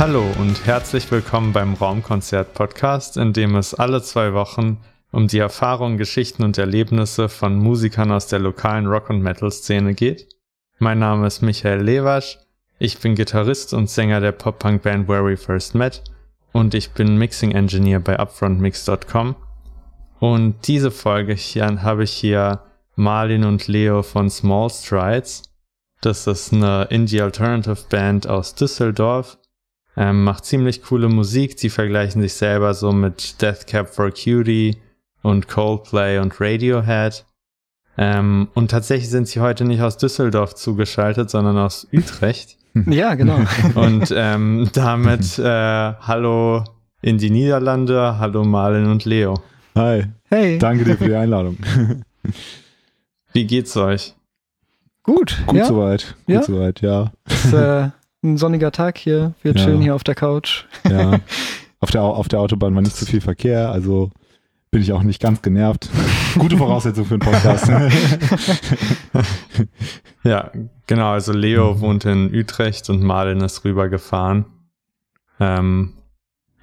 Hallo und herzlich willkommen beim Raumkonzert-Podcast, in dem es alle zwei Wochen um die Erfahrungen, Geschichten und Erlebnisse von Musikern aus der lokalen Rock- und Metal-Szene geht. Mein Name ist Michael Lewasch, ich bin Gitarrist und Sänger der Pop-Punk-Band Where We First Met und ich bin Mixing Engineer bei upfrontmix.com. Und diese Folge hier habe ich hier Marlin und Leo von Small Strides. Das ist eine Indie Alternative Band aus Düsseldorf. Ähm, macht ziemlich coole Musik. Die vergleichen sich selber so mit Death Cab for Cutie und Coldplay und Radiohead. Ähm, und tatsächlich sind sie heute nicht aus Düsseldorf zugeschaltet, sondern aus Utrecht. Ja, genau. Und ähm, damit äh, hallo in die Niederlande, hallo Marlin und Leo. Hi. Hey. Danke dir für die Einladung. Wie geht's euch? Gut. Gut ja. soweit. Gut Ja? soweit, ja. Ist, äh, ein sonniger Tag hier. Wir Ja. chillen hier auf der Couch. ja. Auf, der, Au- auf der Autobahn war nicht so viel Verkehr, also bin ich auch nicht ganz genervt. Gute Voraussetzung für einen Podcast. Ja, genau. Also Leo wohnt in Utrecht und Marlin ist rübergefahren. Ähm,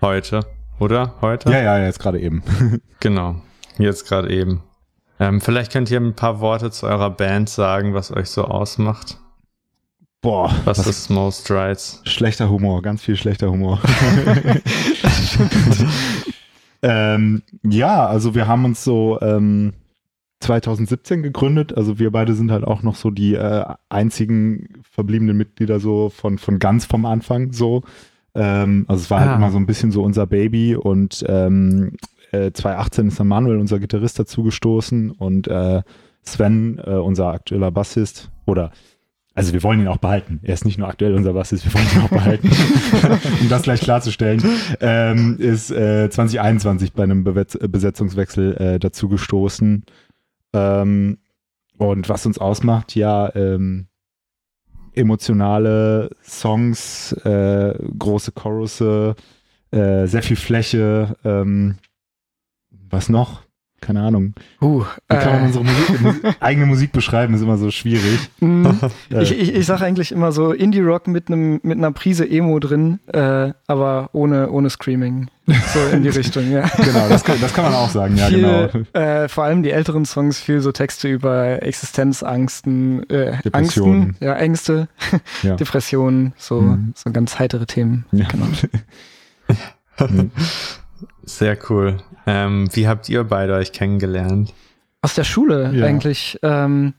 heute, oder? Heute? ja, ja, jetzt gerade eben. Genau. Jetzt gerade eben. Ähm, vielleicht könnt ihr ein paar Worte zu eurer Band sagen, was euch so ausmacht. Boah, Was, was ist Small Strides? schlechter Humor, ganz viel schlechter Humor. ähm, ja, also wir haben uns so ähm, 2017 gegründet. Also wir beide sind halt auch noch so die äh, einzigen verbliebenen Mitglieder so von, von ganz vom Anfang so. Ähm, also es war halt Ah. immer so ein bisschen so unser Baby und ähm, äh, 2018 ist dann Manuel, unser Gitarrist, dazugestoßen und äh, Sven, äh, unser aktueller Bassist, oder also wir wollen ihn auch behalten. Er ist nicht nur aktuell unser Bassist, wir wollen ihn auch behalten. um das gleich klarzustellen, ähm, ist äh, 2021 bei einem äh, Besetzungswechsel äh, dazugestoßen. Ähm, und was uns ausmacht, ja, ähm, emotionale Songs, äh, große Chorusse, äh, sehr viel Fläche, ähm, was noch? Keine Ahnung. Uh, Wie kann man äh, unsere Musik, Mu- eigene Musik beschreiben? Ist immer so schwierig. Äh, ich, ich, ich sage eigentlich immer so Indie-Rock mit, einem mit einer Prise Emo drin, äh, aber ohne, ohne Screaming. So in die Richtung, ja. genau, das kann, das kann man auch sagen, ja, viel, genau. äh, vor allem die älteren Songs, viel so Texte über Existenzangsten, äh, Depressionen. Angsten, ja, Ängste, Ja. Depressionen, so, Mhm. so ganz heitere Themen. Ja. Genau. Mhm. Sehr cool. Ähm, wie habt ihr beide euch kennengelernt? Aus der Schule Ja. eigentlich. Ähm,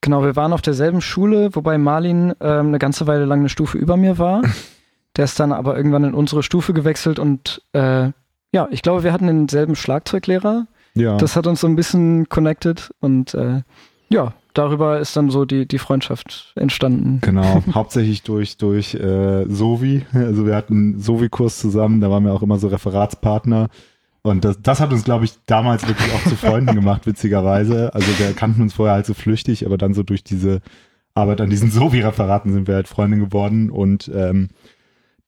genau, wir waren auf derselben Schule, wobei Marlin ähm, eine ganze Weile lang eine Stufe über mir war. Der ist dann aber irgendwann in unsere Stufe gewechselt und äh, ja, ich glaube, wir hatten denselben Schlagzeuglehrer. Ja. Das hat uns so ein bisschen connected und äh, ja, darüber ist dann so die, die Freundschaft entstanden. Genau, hauptsächlich durch, durch äh, Sovi. Also wir hatten einen Sovi-Kurs zusammen, da waren wir auch immer so Referatspartner. Und das, das hat uns, glaube ich, damals wirklich auch zu Freunden gemacht, witzigerweise. Also wir kannten uns vorher halt so flüchtig, aber dann so durch diese Arbeit an diesen Sovi-Referaten sind wir halt Freunde geworden. Und ähm,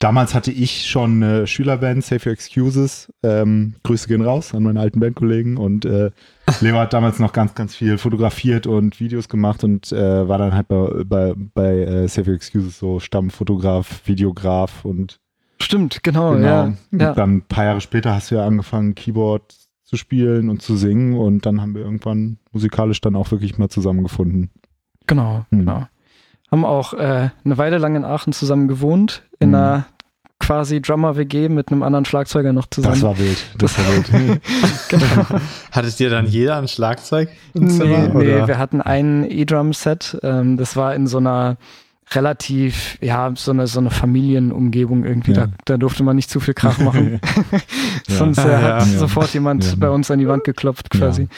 damals hatte ich schon eine Schülerband, Save Your Excuses. Ähm, Grüße gehen raus an meine alten Bandkollegen. Und äh, Leo hat damals noch ganz, ganz viel fotografiert und Videos gemacht und äh, war dann halt bei, bei, bei äh, Save Your Excuses so Stammfotograf, Videograf und Stimmt, genau, genau. ja. Und ja. dann ein paar Jahre später hast du ja angefangen, Keyboard zu spielen und zu singen und dann haben wir irgendwann musikalisch dann auch wirklich mal zusammengefunden. Genau, Hm. genau. Haben auch äh, eine Weile lang in Aachen zusammen gewohnt, in Hm. einer quasi Drummer-WG mit einem anderen Schlagzeuger noch zusammen. Das war wild. Das war wild. genau. Hattet ihr dann jeder ein Schlagzeug im Nee, Zimmer? nee, oder? wir hatten ein E-Drum-Set. Ähm, das war in so einer relativ, ja, so eine, so eine Familienumgebung irgendwie. Ja. Da, da durfte man nicht zu viel Krach machen. Sonst äh, Ja, hat ja. sofort jemand Ja. bei uns an die Wand geklopft quasi.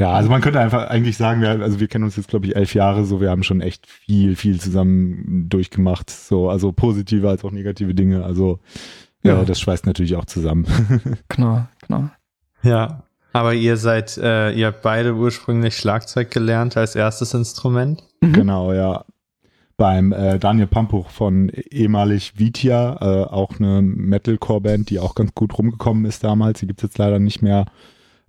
Ja, also man könnte einfach eigentlich sagen, wir, also wir kennen uns jetzt, glaube ich, elf Jahre so, wir haben schon echt viel, viel zusammen durchgemacht. So, also positive als auch negative Dinge. Also ja, Ja. das schweißt natürlich auch zusammen. Genau, genau. Ja. Aber ihr seid, äh, ihr habt beide ursprünglich Schlagzeug gelernt als erstes Instrument. Mhm. Genau, ja. Beim äh, Daniel Pampuch von ehemalig Vitia, äh, auch eine Metalcore-Band, die auch ganz gut rumgekommen ist damals. Die gibt es jetzt leider nicht mehr.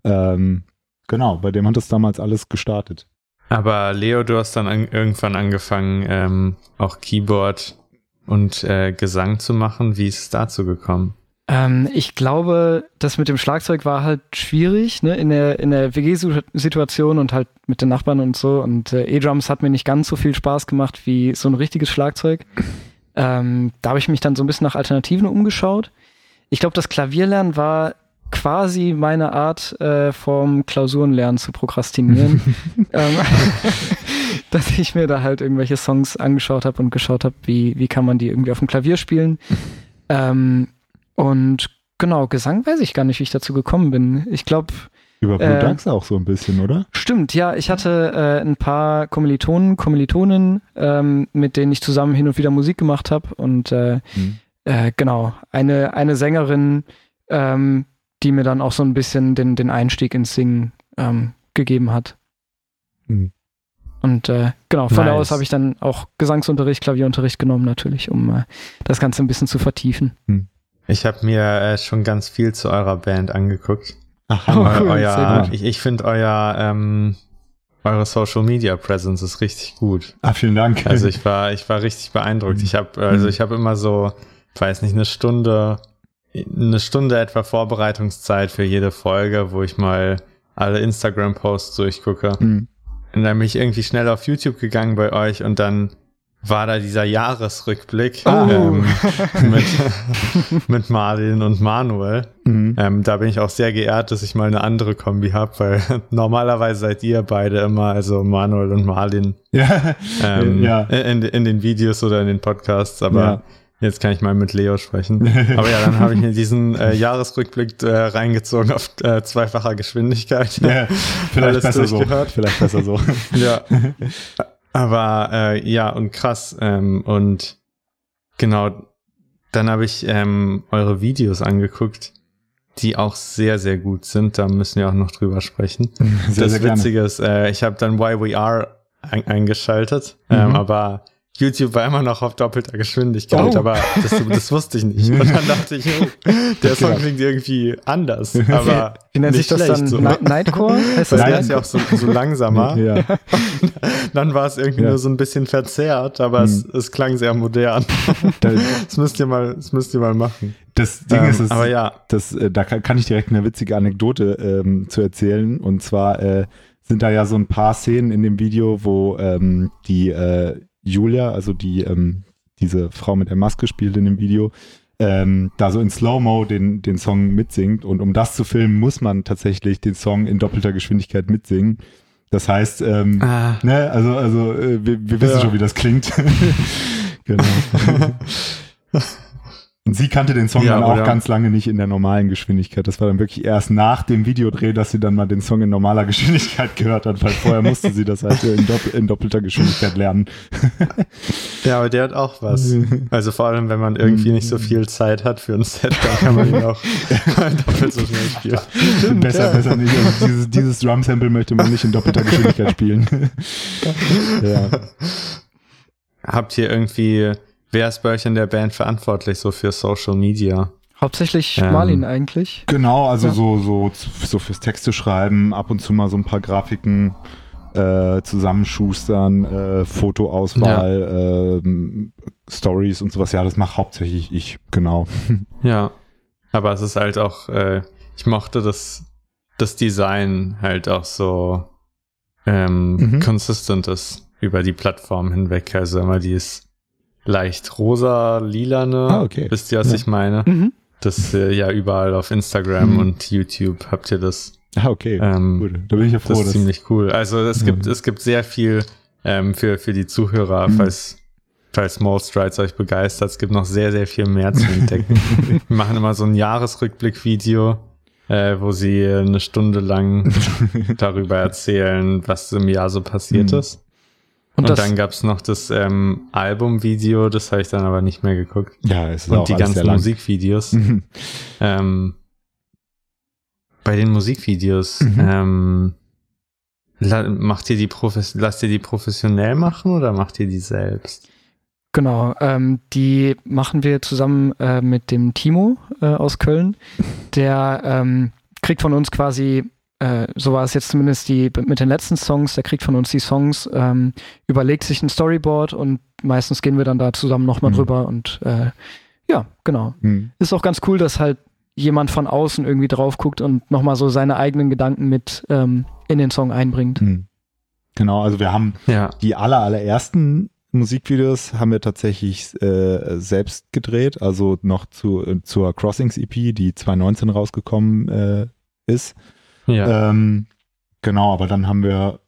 Ähm, genau, bei dem hat das damals alles gestartet. Aber Leo, du hast dann an, irgendwann angefangen, ähm, auch Keyboard und äh, Gesang zu machen. Wie ist es dazu gekommen? Ähm, ich glaube, das mit dem Schlagzeug war halt schwierig, ne, in der, in der WG-Situation und halt mit den Nachbarn und so. Und äh, E-Drums hat mir nicht ganz so viel Spaß gemacht wie so ein richtiges Schlagzeug. Ähm, da habe ich mich dann so ein bisschen nach Alternativen umgeschaut. Ich glaube, das Klavierlernen war quasi meine Art, äh, vom Klausurenlernen zu prokrastinieren. ähm, dass ich mir da halt irgendwelche Songs angeschaut habe und geschaut habe, wie, wie kann man die irgendwie auf dem Klavier spielen. Ähm, und genau, Gesang weiß ich gar nicht, wie ich dazu gekommen bin. Ich glaube. Über Blue äh, Dunks auch so ein bisschen, oder? Stimmt, ja. Ich hatte äh, ein paar Kommilitonen, Kommilitoninnen, ähm, mit denen ich zusammen hin und wieder Musik gemacht habe. Und äh, hm. äh, genau, eine, eine Sängerin, ähm, die mir dann auch so ein bisschen den, den Einstieg ins Singen ähm, gegeben hat. Hm. Und äh, genau, von nice. da aus habe ich dann auch Gesangsunterricht, Klavierunterricht genommen, natürlich, um äh, das Ganze ein bisschen zu vertiefen. Hm. Ich habe mir äh, schon ganz viel zu eurer Band angeguckt. Ach, oh, cool, euer, ich, ich finde euer ähm, eure Social Media Presence ist richtig gut. Ah, vielen Dank. Also ich war ich war richtig beeindruckt. Ich habe also hm. ich habe immer so, weiß nicht, eine Stunde eine Stunde etwa Vorbereitungszeit für jede Folge, wo ich mal alle Instagram Posts durchgucke. Mhm. Und dann bin ich irgendwie schnell auf YouTube gegangen bei euch und dann war da dieser Jahresrückblick oh. ähm, mit, mit Marlin und Manuel. Mhm. Ähm, da bin ich auch sehr geehrt, dass ich mal eine andere Kombi habe, weil normalerweise seid ihr beide immer, also Manuel und Marlin, ja. Ähm, ja. In, in den Videos oder in den Podcasts, aber ja. Jetzt kann ich mal mit Leo sprechen. Aber ja, dann habe ich mir diesen äh, Jahresrückblick äh, reingezogen auf äh, zweifacher Geschwindigkeit. Ja, vielleicht besser so. Vielleicht besser so. ja. Aber äh, ja, und krass. Ähm, und genau, dann habe ich ähm, eure Videos angeguckt, die auch sehr, sehr gut sind. Da müssen wir auch noch drüber sprechen. Sehr, das sehr Witzige ist, äh, ich habe dann Why We Are ein eingeschaltet, mhm. ähm, aber YouTube war immer noch auf doppelter Geschwindigkeit, oh. aber das, das, wusste ich nicht. Und dann dachte ich, oh, der Song klingt irgendwie anders. Aber wie nennt sich das dann? So. Nightcore? Heißt das der ist ja auch so, so langsamer. Ja. dann war es irgendwie ja. nur so ein bisschen verzerrt, aber hm. es, es, klang sehr modern. das müsst ihr mal, das müsst ihr mal machen. Das Ding ähm, ist, es, aber ja, das, äh, da kann, kann, ich direkt eine witzige Anekdote ähm, zu erzählen. Und zwar äh, sind da ja so ein paar Szenen in dem Video, wo ähm, die äh, Julia, also die, ähm, diese Frau mit der Maske spielt in dem Video, ähm, da so in Slow-Mo den, den Song mitsingt. Und um das zu filmen, muss man tatsächlich den Song in doppelter Geschwindigkeit mitsingen. Das heißt, ähm, ah. ne, also, also äh, wir, wir wissen ja. schon, wie das klingt. genau. Und sie kannte den Song ja, dann auch ganz lange nicht in der normalen Geschwindigkeit. Das war dann wirklich erst nach dem Videodreh, dass sie dann mal den Song in normaler Geschwindigkeit gehört hat, weil vorher musste sie das halt in, dopp in doppelter Geschwindigkeit lernen. ja, aber der hat auch was. Also vor allem, wenn man irgendwie nicht so viel Zeit hat für ein Set, dann kann man ihn auch doppelt so schnell spielen. Stimmt, besser, ja. besser nicht. Also dieses, dieses Drum-Sample möchte man nicht in doppelter Geschwindigkeit spielen. ja. Habt ihr irgendwie Wer ist bei euch in der Band verantwortlich so für Social Media? Hauptsächlich ähm, Marlin eigentlich. Genau, also ja. so, so, so fürs Texte schreiben, ab und zu mal so ein paar Grafiken äh, zusammenschustern, äh, Fotoauswahl, ja. äh, Stories und sowas. Ja, das macht hauptsächlich ich, genau. Ja, aber es ist halt auch, äh, ich mochte das, das Design halt auch so ähm, mhm. consistent ist über die Plattform hinweg. Also immer die leicht rosa-lilane. Ah, okay. Wisst ihr, was ja. ich meine? Mhm. Das äh, ja überall auf Instagram mhm. und YouTube habt ihr das. Ah, okay. Ähm, Gut. Da bin ich ja froh. Das ist ziemlich cool. Also es gibt, es gibt sehr viel ähm, für, für die Zuhörer, mhm. falls, falls Small Strides euch begeistert. Es gibt noch sehr, sehr viel mehr zu entdecken. Wir machen immer so ein Jahresrückblick-Video, äh, wo sie eine Stunde lang darüber erzählen, was im Jahr so passiert mhm. ist. Und, und dann gab es noch das ähm, Albumvideo, das habe ich dann aber nicht mehr geguckt. Ja, es ist Und auch die ganzen Musikvideos. Mhm. ähm, bei den Musikvideos, mhm. ähm, macht ihr die Profes lasst ihr die professionell machen oder macht ihr die selbst? Genau, ähm, die machen wir zusammen äh, mit dem Timo äh, aus Köln. Der ähm, kriegt von uns quasi äh, so war es jetzt zumindest die mit den letzten Songs, der kriegt von uns die Songs, ähm, überlegt sich ein Storyboard und meistens gehen wir dann da zusammen nochmal mhm. drüber und äh, ja, genau. Mhm. Ist auch ganz cool, dass halt jemand von außen irgendwie drauf guckt und nochmal so seine eigenen Gedanken mit ähm, in den Song einbringt. Mhm. Genau, also wir haben ja. die aller, allerersten Musikvideos haben wir tatsächlich äh, selbst gedreht, also noch zu, äh, zur Crossings EP, die 2019 rausgekommen äh, ist. Ja. Ähm, genau, aber dann haben wir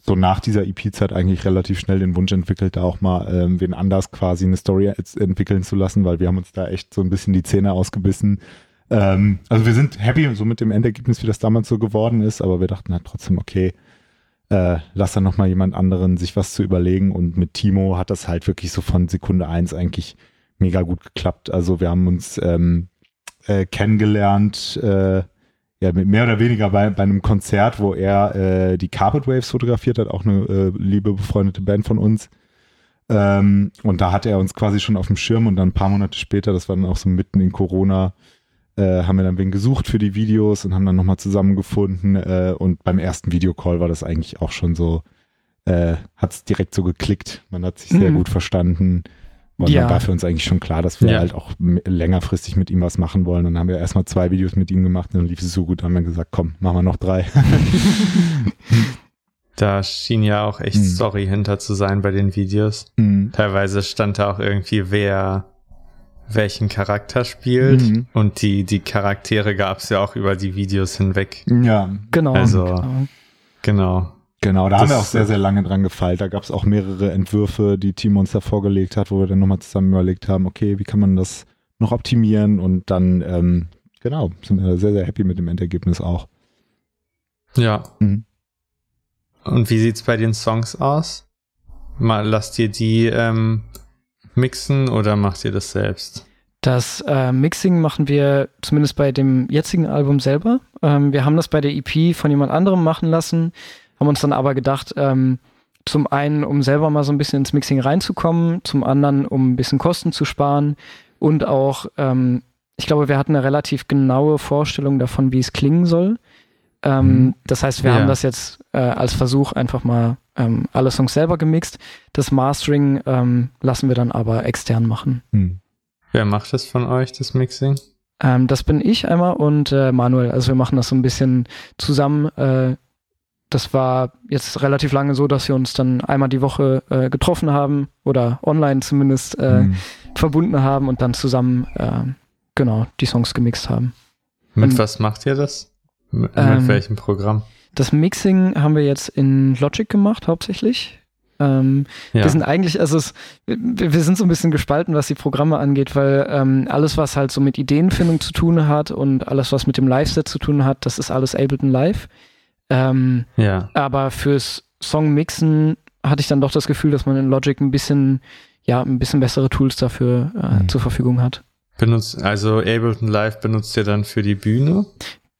so nach dieser EP-Zeit eigentlich relativ schnell den Wunsch entwickelt, da auch mal ähm, wen anders quasi eine Story entwickeln zu lassen, weil wir haben uns da echt so ein bisschen die Zähne ausgebissen. Ähm, also wir sind happy so mit dem Endergebnis, wie das damals so geworden ist, aber wir dachten halt trotzdem, okay, äh, lass dann nochmal jemand anderen sich was zu überlegen und mit Timo hat das halt wirklich so von Sekunde eins eigentlich mega gut geklappt. Also wir haben uns ähm, äh, kennengelernt, äh, ja, mehr oder weniger bei, bei einem Konzert, wo er äh, die Carpet Waves fotografiert hat, auch eine äh, liebe befreundete Band von uns. Ähm, und da hat er uns quasi schon auf dem Schirm und dann ein paar Monate später, das war dann auch so mitten in Corona, äh, haben wir dann wen gesucht für die Videos und haben dann nochmal zusammengefunden. Äh, und beim ersten Videocall war das eigentlich auch schon so, äh, hat es direkt so geklickt. Man hat sich sehr mhm. gut verstanden. Und ja. dann war für uns eigentlich schon klar, dass wir ja. halt auch längerfristig mit ihm was machen wollen. Und dann haben wir erstmal zwei Videos mit ihm gemacht und dann lief es so gut, dann haben wir gesagt, komm, machen wir noch drei. da schien ja auch echt mhm. Story hinter zu sein bei den Videos. Mhm. Teilweise stand da auch irgendwie, wer welchen Charakter spielt. Mhm. Und die, die Charaktere gab es ja auch über die Videos hinweg. Ja, genau. Also, genau. genau. Genau, da das, haben wir auch sehr, sehr lange dran gefeilt. Da gab es auch mehrere Entwürfe, die Team uns da vorgelegt hat, wo wir dann nochmal zusammen überlegt haben, okay, wie kann man das noch optimieren? Und dann, ähm, genau, sind wir sehr, sehr happy mit dem Endergebnis auch. Ja. Mhm. Und wie sieht's bei den Songs aus? Mal lasst ihr die ähm, mixen oder macht ihr das selbst? Das äh, Mixing machen wir zumindest bei dem jetzigen Album selber. Ähm, wir haben das bei der EP von jemand anderem machen lassen haben uns dann aber gedacht, ähm, zum einen, um selber mal so ein bisschen ins Mixing reinzukommen, zum anderen, um ein bisschen Kosten zu sparen und auch, ähm, ich glaube, wir hatten eine relativ genaue Vorstellung davon, wie es klingen soll. Ähm, mhm. Das heißt, wir ja. haben das jetzt äh, als Versuch einfach mal ähm, alle Songs selber gemixt. Das Mastering ähm, lassen wir dann aber extern machen. Mhm. Wer macht das von euch, das Mixing? Ähm, das bin ich einmal und äh, Manuel. Also wir machen das so ein bisschen zusammen. Äh, das war jetzt relativ lange so, dass wir uns dann einmal die Woche äh, getroffen haben oder online zumindest äh, mhm. verbunden haben und dann zusammen äh, genau die Songs gemixt haben. Mit und, was macht ihr das? Mit, ähm, welchem Programm? Das Mixing haben wir jetzt in Logic gemacht hauptsächlich. Ähm, ja. Wir sind eigentlich, also es, wir, wir, sind so ein bisschen gespalten, was die Programme angeht, weil ähm, alles, was halt so mit Ideenfindung zu tun hat und alles, was mit dem Live-Set zu tun hat, das ist alles Ableton Live. Ähm, ja. Aber fürs Songmixen hatte ich dann doch das Gefühl, dass man in Logic ein bisschen, ja, ein bisschen bessere Tools dafür äh, mhm. zur Verfügung hat. Benutzt, also Ableton Live benutzt ihr dann für die Bühne?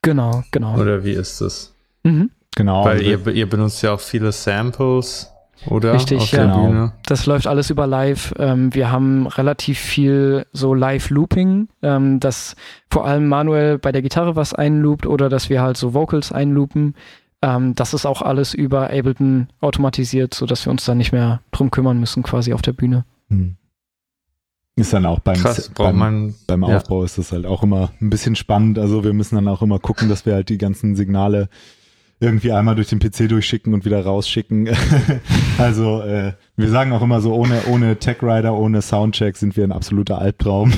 Genau, genau. Oder wie ist das? Mhm. Genau. Weil also ihr, ihr benutzt ja auch viele Samples oder? Richtig, ja. Genau. Das läuft alles über Live. Ähm, wir haben relativ viel so Live-Looping, ähm, dass vor allem manuell bei der Gitarre was einloopt oder dass wir halt so Vocals einloopen. Ähm, das ist auch alles über Ableton automatisiert, sodass wir uns dann nicht mehr drum kümmern müssen, quasi auf der Bühne. Hm. Ist dann auch beim, Krass, beim, man, beim Aufbau ja. ist das halt auch immer ein bisschen spannend. Also wir müssen dann auch immer gucken, dass wir halt die ganzen Signale irgendwie einmal durch den PC durchschicken und wieder rausschicken. also äh, wir sagen auch immer so, ohne, ohne Tech Rider, ohne Soundcheck sind wir ein absoluter Albtraum.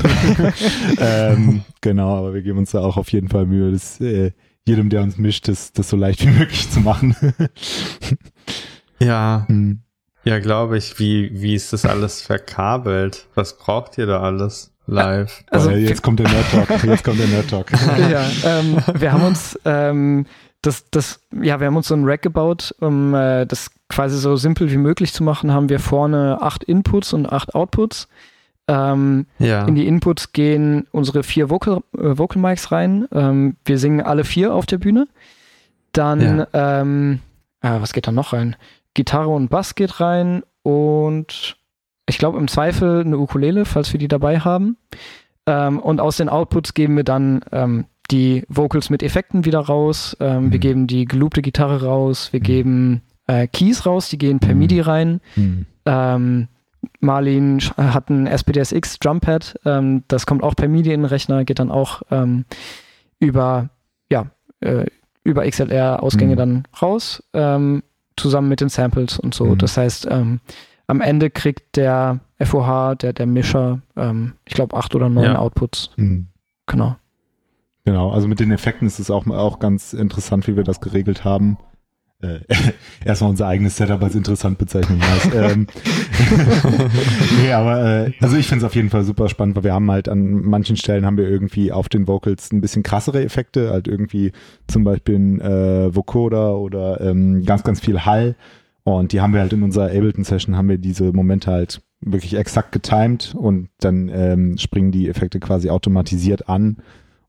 ähm, genau, aber wir geben uns da auch auf jeden Fall Mühe, das, äh, jedem, der uns mischt, das, das so leicht wie möglich zu machen. ja. Hm. Ja, glaube ich. Wie, wie ist das alles verkabelt? Was braucht ihr da alles? Live. Also, jetzt kommt der Nerd Talk. Jetzt kommt der Nerd Talk. ja, ähm, wir haben uns ähm, das, das, ja, wir haben uns so ein Rack gebaut, um äh, das quasi so simpel wie möglich zu machen, haben wir vorne acht Inputs und acht Outputs. Ähm, ja. In die Inputs gehen unsere vier Vocal, äh, Vocal Mics rein. Ähm, wir singen alle vier auf der Bühne. Dann, ja. ähm, äh, was geht da noch rein? Gitarre und Bass geht rein und ich glaube im Zweifel eine Ukulele, falls wir die dabei haben. Ähm, und aus den Outputs geben wir dann ähm, die Vocals mit Effekten wieder raus, ähm, Mhm. wir geben die geloopte Gitarre raus, wir Mhm. geben äh, Keys raus, die gehen per Mhm. MIDI rein. Hm. Ähm, Marlin sch- hat ein SPDSX Drumpad, ähm, das kommt auch per MIDI in den Rechner, geht dann auch ähm, über, ja, äh, über XLR-Ausgänge Mhm. dann raus, ähm, zusammen mit den Samples und so. Mhm. Das heißt, ähm, am Ende kriegt der FOH, der, der Mischer, ähm, ich glaube, acht oder neun Ja. Outputs. Genau. Genau, also mit den Effekten ist es auch, auch ganz interessant, wie wir das geregelt haben. Äh, erstmal unser eigenes Setup als interessant bezeichnen. Heißt, ähm, nee, aber äh, also ich finde es auf jeden Fall super spannend, weil wir haben halt an manchen Stellen haben wir irgendwie auf den Vocals ein bisschen krassere Effekte, halt irgendwie zum Beispiel ein äh, Vocoder oder ähm, ganz, ganz viel Hall. Und die haben wir halt in unserer Ableton-Session haben wir diese Momente halt wirklich exakt getimed und dann ähm, springen die Effekte quasi automatisiert an.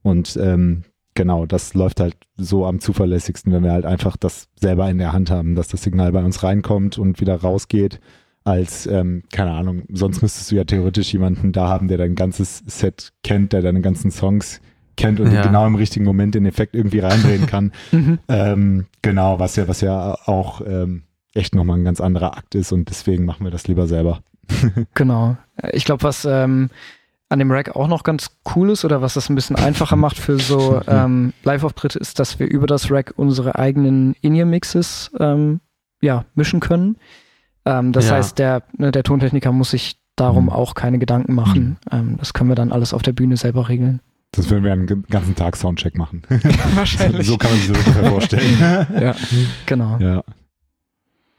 Und ähm, genau, das läuft halt so am zuverlässigsten, wenn wir halt einfach das selber in der Hand haben, dass das Signal bei uns reinkommt und wieder rausgeht, als, ähm, keine Ahnung, sonst müsstest du ja theoretisch jemanden da haben, der dein ganzes Set kennt, der deine ganzen Songs kennt und Ja. genau im richtigen Moment den Effekt irgendwie reindrehen kann. Mhm. ähm, genau, was ja, was ja auch ähm, echt nochmal ein ganz anderer Akt ist und deswegen machen wir das lieber selber. Genau. Ich glaube, was ähm, an dem Rack auch noch ganz cool ist oder was das ein bisschen einfacher macht für so ähm, Live-Auftritte, ist, dass wir über das Rack unsere eigenen In-Ear-Mixes ähm, ja, mischen können. Ähm, das Ja. heißt, der, ne, der Tontechniker muss sich darum Mhm. auch keine Gedanken machen. Ähm, das können wir dann alles auf der Bühne selber regeln. Sonst würden wir einen ganzen Tag Soundcheck machen. Wahrscheinlich. so kann man sich das ungefähr vorstellen. Ja, genau. ja.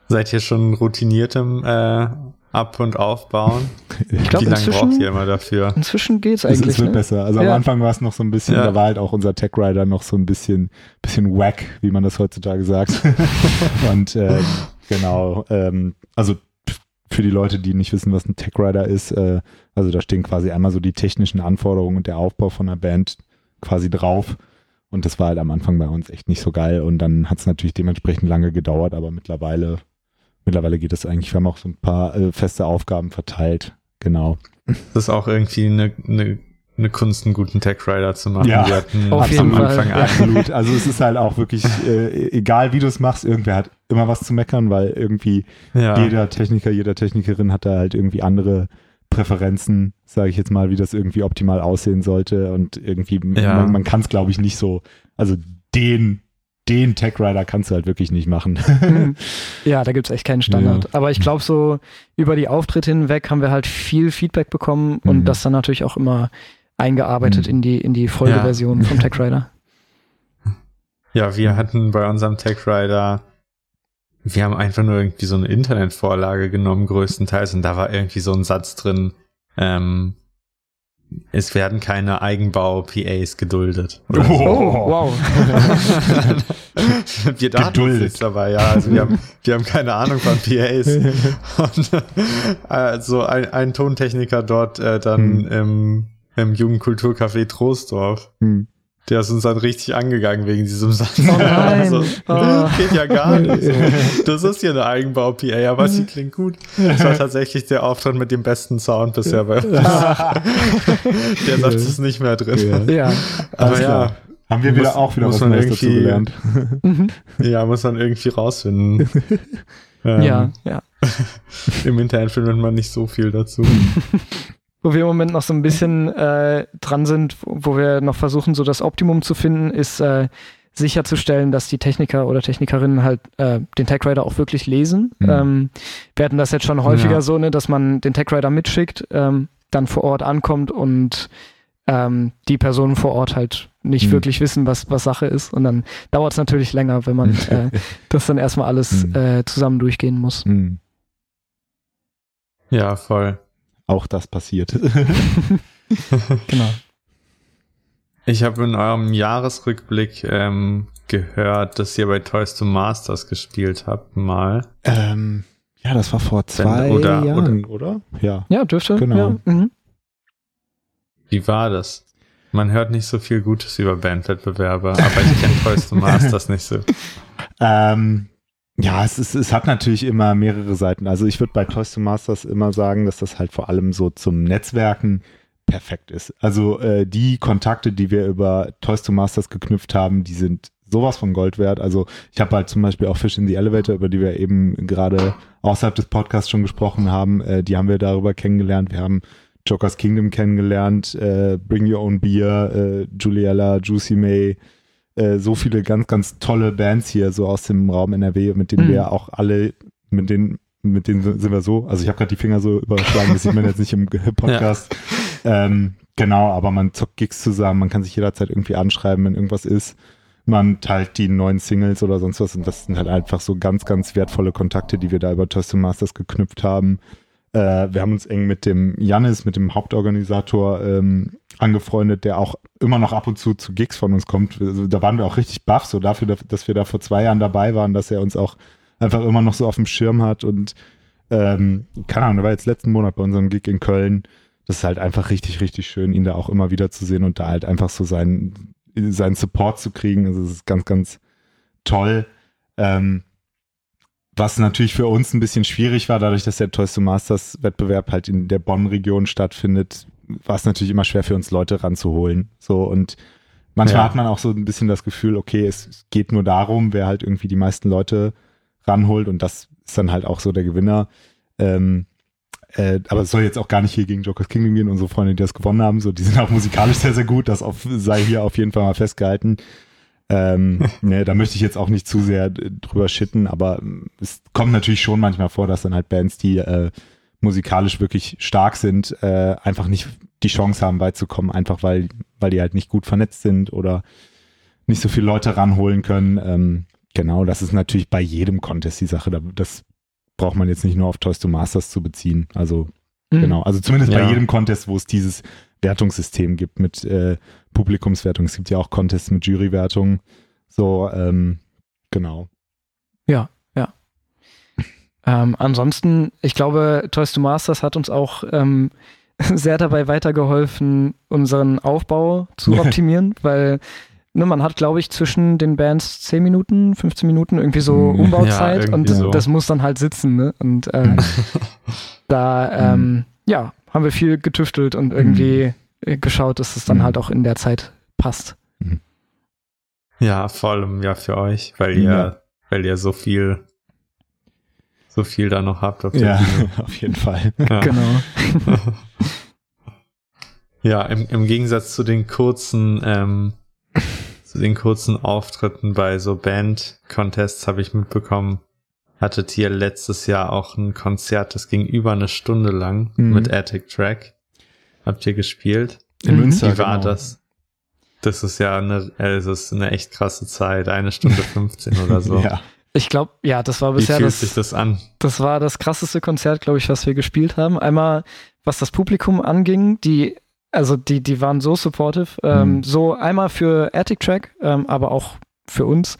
Seid ihr schon routiniert im äh, Ab- und Aufbauen? Ich glaube, Wie lange braucht ihr immer dafür? inzwischen geht's Es, eigentlich. es wird ne? besser. Also Ja. am Anfang war es noch so ein bisschen, Ja. da war halt auch unser Tech Rider noch so ein bisschen, bisschen wack, wie man das heutzutage sagt. Und ähm, genau, ähm, also für die Leute, die nicht wissen, was ein Tech Rider ist, äh, also da stehen quasi einmal so die technischen Anforderungen und der Aufbau von einer Band quasi drauf. Und das war halt am Anfang bei uns echt nicht so geil. Und dann hat es natürlich dementsprechend lange gedauert, aber mittlerweile, mittlerweile geht es eigentlich. Wir haben auch so ein paar äh, feste Aufgaben verteilt. Genau. Das ist auch irgendwie eine, eine, eine Kunst, einen guten Tech Rider zu machen. Ja. Wir hatten Auf jeden Fall. Anfang an. Absolut. Also es ist halt auch wirklich, äh, egal wie du es machst, irgendwer hat immer was zu meckern, weil irgendwie Ja. jeder Techniker, jeder Technikerin hat da halt irgendwie andere Präferenzen, sage ich jetzt mal, wie das irgendwie optimal aussehen sollte. Und irgendwie, Ja. man, man kann es, glaube ich, nicht so, also den, den Tech Rider kannst du halt wirklich nicht machen. Ja, da gibt's echt keinen Standard. Ja. Aber ich glaube, so über die Auftritte hinweg haben wir halt viel Feedback bekommen und Mhm. das dann natürlich auch immer eingearbeitet Mhm. in die, in die Folgeversion vom Tech Rider. Ja, wir hatten bei unserem Tech Rider, wir haben einfach nur irgendwie so eine Internetvorlage genommen, größtenteils, und da war irgendwie so ein Satz drin, ähm, es werden keine Eigenbau-PAs geduldet. Oder so. Oh. wow. wir Geduldet. nichts dabei, ja. Also wir haben, wir haben keine Ahnung von PAs. Und also ein, ein Tontechniker dort äh, dann Hm. im, im Jugendkulturcafé Troisdorf, Hm. Der ist uns dann richtig angegangen wegen diesem Satz. Oh nein. Also, Oh. Geht ja gar nicht. So. Das ist hier eine Eigenbau-PA, aber sie klingt gut. Das war tatsächlich der Auftritt mit dem besten Sound bisher bei uns. Der Satz ist nicht mehr drin. Ja. Ja. Aber Alles ja, klar. Haben wir wieder Muss- auch wieder muss was man Neues dazu irgendwie- gelernt. Ja, muss man irgendwie rausfinden. Ähm, ja, ja. Im Internet findet man nicht so viel dazu. Wo wir im Moment noch so ein bisschen äh, dran sind, wo wir noch versuchen, so das Optimum zu finden, ist äh, sicherzustellen, dass die Techniker oder Technikerinnen halt äh, den Tech Rider auch wirklich lesen. Mhm. Ähm, wir hatten das jetzt schon häufiger Ja. so, ne, dass man den Tech Rider mitschickt, ähm, dann vor Ort ankommt und ähm, die Personen vor Ort halt nicht Mhm. wirklich wissen, was, was Sache ist. Und dann dauert es natürlich länger, wenn man äh, das dann erstmal alles Mhm. äh, zusammen durchgehen muss. Hm. Ja, voll. Auch das passiert. Genau. Ich habe in eurem Jahresrückblick ähm, gehört, dass ihr bei Toys to Masters gespielt habt mal. ähm, ja, das war vor zwei oder- Jahren, oder? Ja. Ja, dürfte. Genau. Ja, mhm. Wie war das? Man hört nicht so viel Gutes über Bandwettbewerbe, aber ich kenne Toys to Masters nicht so. Ähm, ja, es, ist, es hat natürlich immer mehrere Seiten. Also ich würde bei Toys to Masters immer sagen, dass das halt vor allem so zum Netzwerken perfekt ist. Also äh, die Kontakte, die wir über Toys to Masters geknüpft haben, die sind sowas von Gold wert. Also ich habe halt zum Beispiel auch Fish in the Elevator, über die wir eben gerade außerhalb des Podcasts schon gesprochen haben, äh, die haben wir darüber kennengelernt. Wir haben Joker's Kingdom kennengelernt, äh, Bring Your Own Beer, äh, Juliella, Juicy May, äh, so viele ganz, ganz tolle Bands hier so aus dem Raum NRW, mit denen mhm. wir auch alle, mit denen mit denen sind wir so, also ich habe gerade die Finger so überschlagen, das sieht man jetzt nicht im Podcast. Ja. Ähm, genau, aber man zockt Gigs zusammen, man kann sich jederzeit irgendwie anschreiben, wenn irgendwas ist. Man teilt die neuen Singles oder sonst was und das sind halt einfach so ganz, ganz wertvolle Kontakte, die wir da über Toys Masters geknüpft haben. Äh, wir haben uns eng mit dem Janis, mit dem Hauptorganisator, ähm, angefreundet, der auch immer noch ab und zu zu Gigs von uns kommt. Also, da waren wir auch richtig baff, so dafür, dass wir da vor zwei Jahren dabei waren, dass er uns auch einfach immer noch so auf dem Schirm hat und ähm, keine Ahnung, der war jetzt letzten Monat bei unserem Gig in Köln. Das ist halt einfach richtig, richtig schön, ihn da auch immer wieder zu sehen und da halt einfach so seinen, seinen Support zu kriegen. Also es ist ganz, ganz toll. Ähm, was natürlich für uns ein bisschen schwierig war, dadurch, dass der Toys to Masters Wettbewerb halt in der Bonn-Region stattfindet, war es natürlich immer schwer für uns Leute ranzuholen. So und manchmal ja. hat man auch so ein bisschen das Gefühl, okay, es geht nur darum, wer halt irgendwie die meisten Leute ranholt und das ist dann halt auch so der Gewinner. Ähm, äh, aber es soll jetzt auch gar nicht hier gegen Joker's Kingdom gehen. Unsere Freunde, die das gewonnen haben, so, die sind auch musikalisch sehr, sehr gut. Das auf, sei hier auf jeden Fall mal festgehalten. Ähm, ne, da möchte ich jetzt auch nicht zu sehr drüber schitten, aber es kommt natürlich schon manchmal vor, dass dann halt Bands, die äh, musikalisch wirklich stark sind, äh, einfach nicht die Chance haben, weit zu kommen, einfach weil, weil die halt nicht gut vernetzt sind oder nicht so viele Leute ranholen können. Ähm, genau, das ist natürlich bei jedem Contest die Sache. Das braucht man jetzt nicht nur auf Toys to Masters zu beziehen. Also, mhm. genau, also zumindest ja. bei jedem Contest, wo es dieses Wertungssystem gibt mit äh, Publikumswertung. Es gibt ja auch Contests mit Jurywertung. So, ähm, genau. Ja, ja. ähm, ansonsten, ich glaube, Toys to Masters hat uns auch ähm, sehr dabei weitergeholfen, unseren Aufbau zu optimieren, weil ne, man hat, glaube ich, zwischen den Bands 10 Minuten, 15 Minuten irgendwie so Umbauzeit ja, und so. das muss dann halt sitzen. Ne? Und äh, da, ähm, ja, haben wir viel getüftelt und irgendwie mhm. geschaut, dass es dann mhm. halt auch in der Zeit passt. Mhm. Ja, vor allem ja für euch, weil ihr, ja. weil ihr so viel, so viel da noch habt. Auf ja, auf jeden Fall. Ja. Genau. ja, im, im Gegensatz zu den kurzen, ähm, zu den kurzen Auftritten bei so Band-Contests habe ich mitbekommen, hattet ihr letztes Jahr auch ein Konzert, das ging über eine Stunde lang mhm. mit Attic Track. Habt ihr gespielt? In Münster. Wie war genau. das? Das ist ja eine, es ist eine echt krasse Zeit, eine Stunde 15 oder so. ja. Ich glaube, ja, das war bisher Wie fühlt das, sich das an? Das war das krasseste Konzert, glaube ich, was wir gespielt haben. Einmal, was das Publikum anging, die, also die, die waren so supportive, ähm, mhm. so einmal für Attic Track, ähm, aber auch für uns.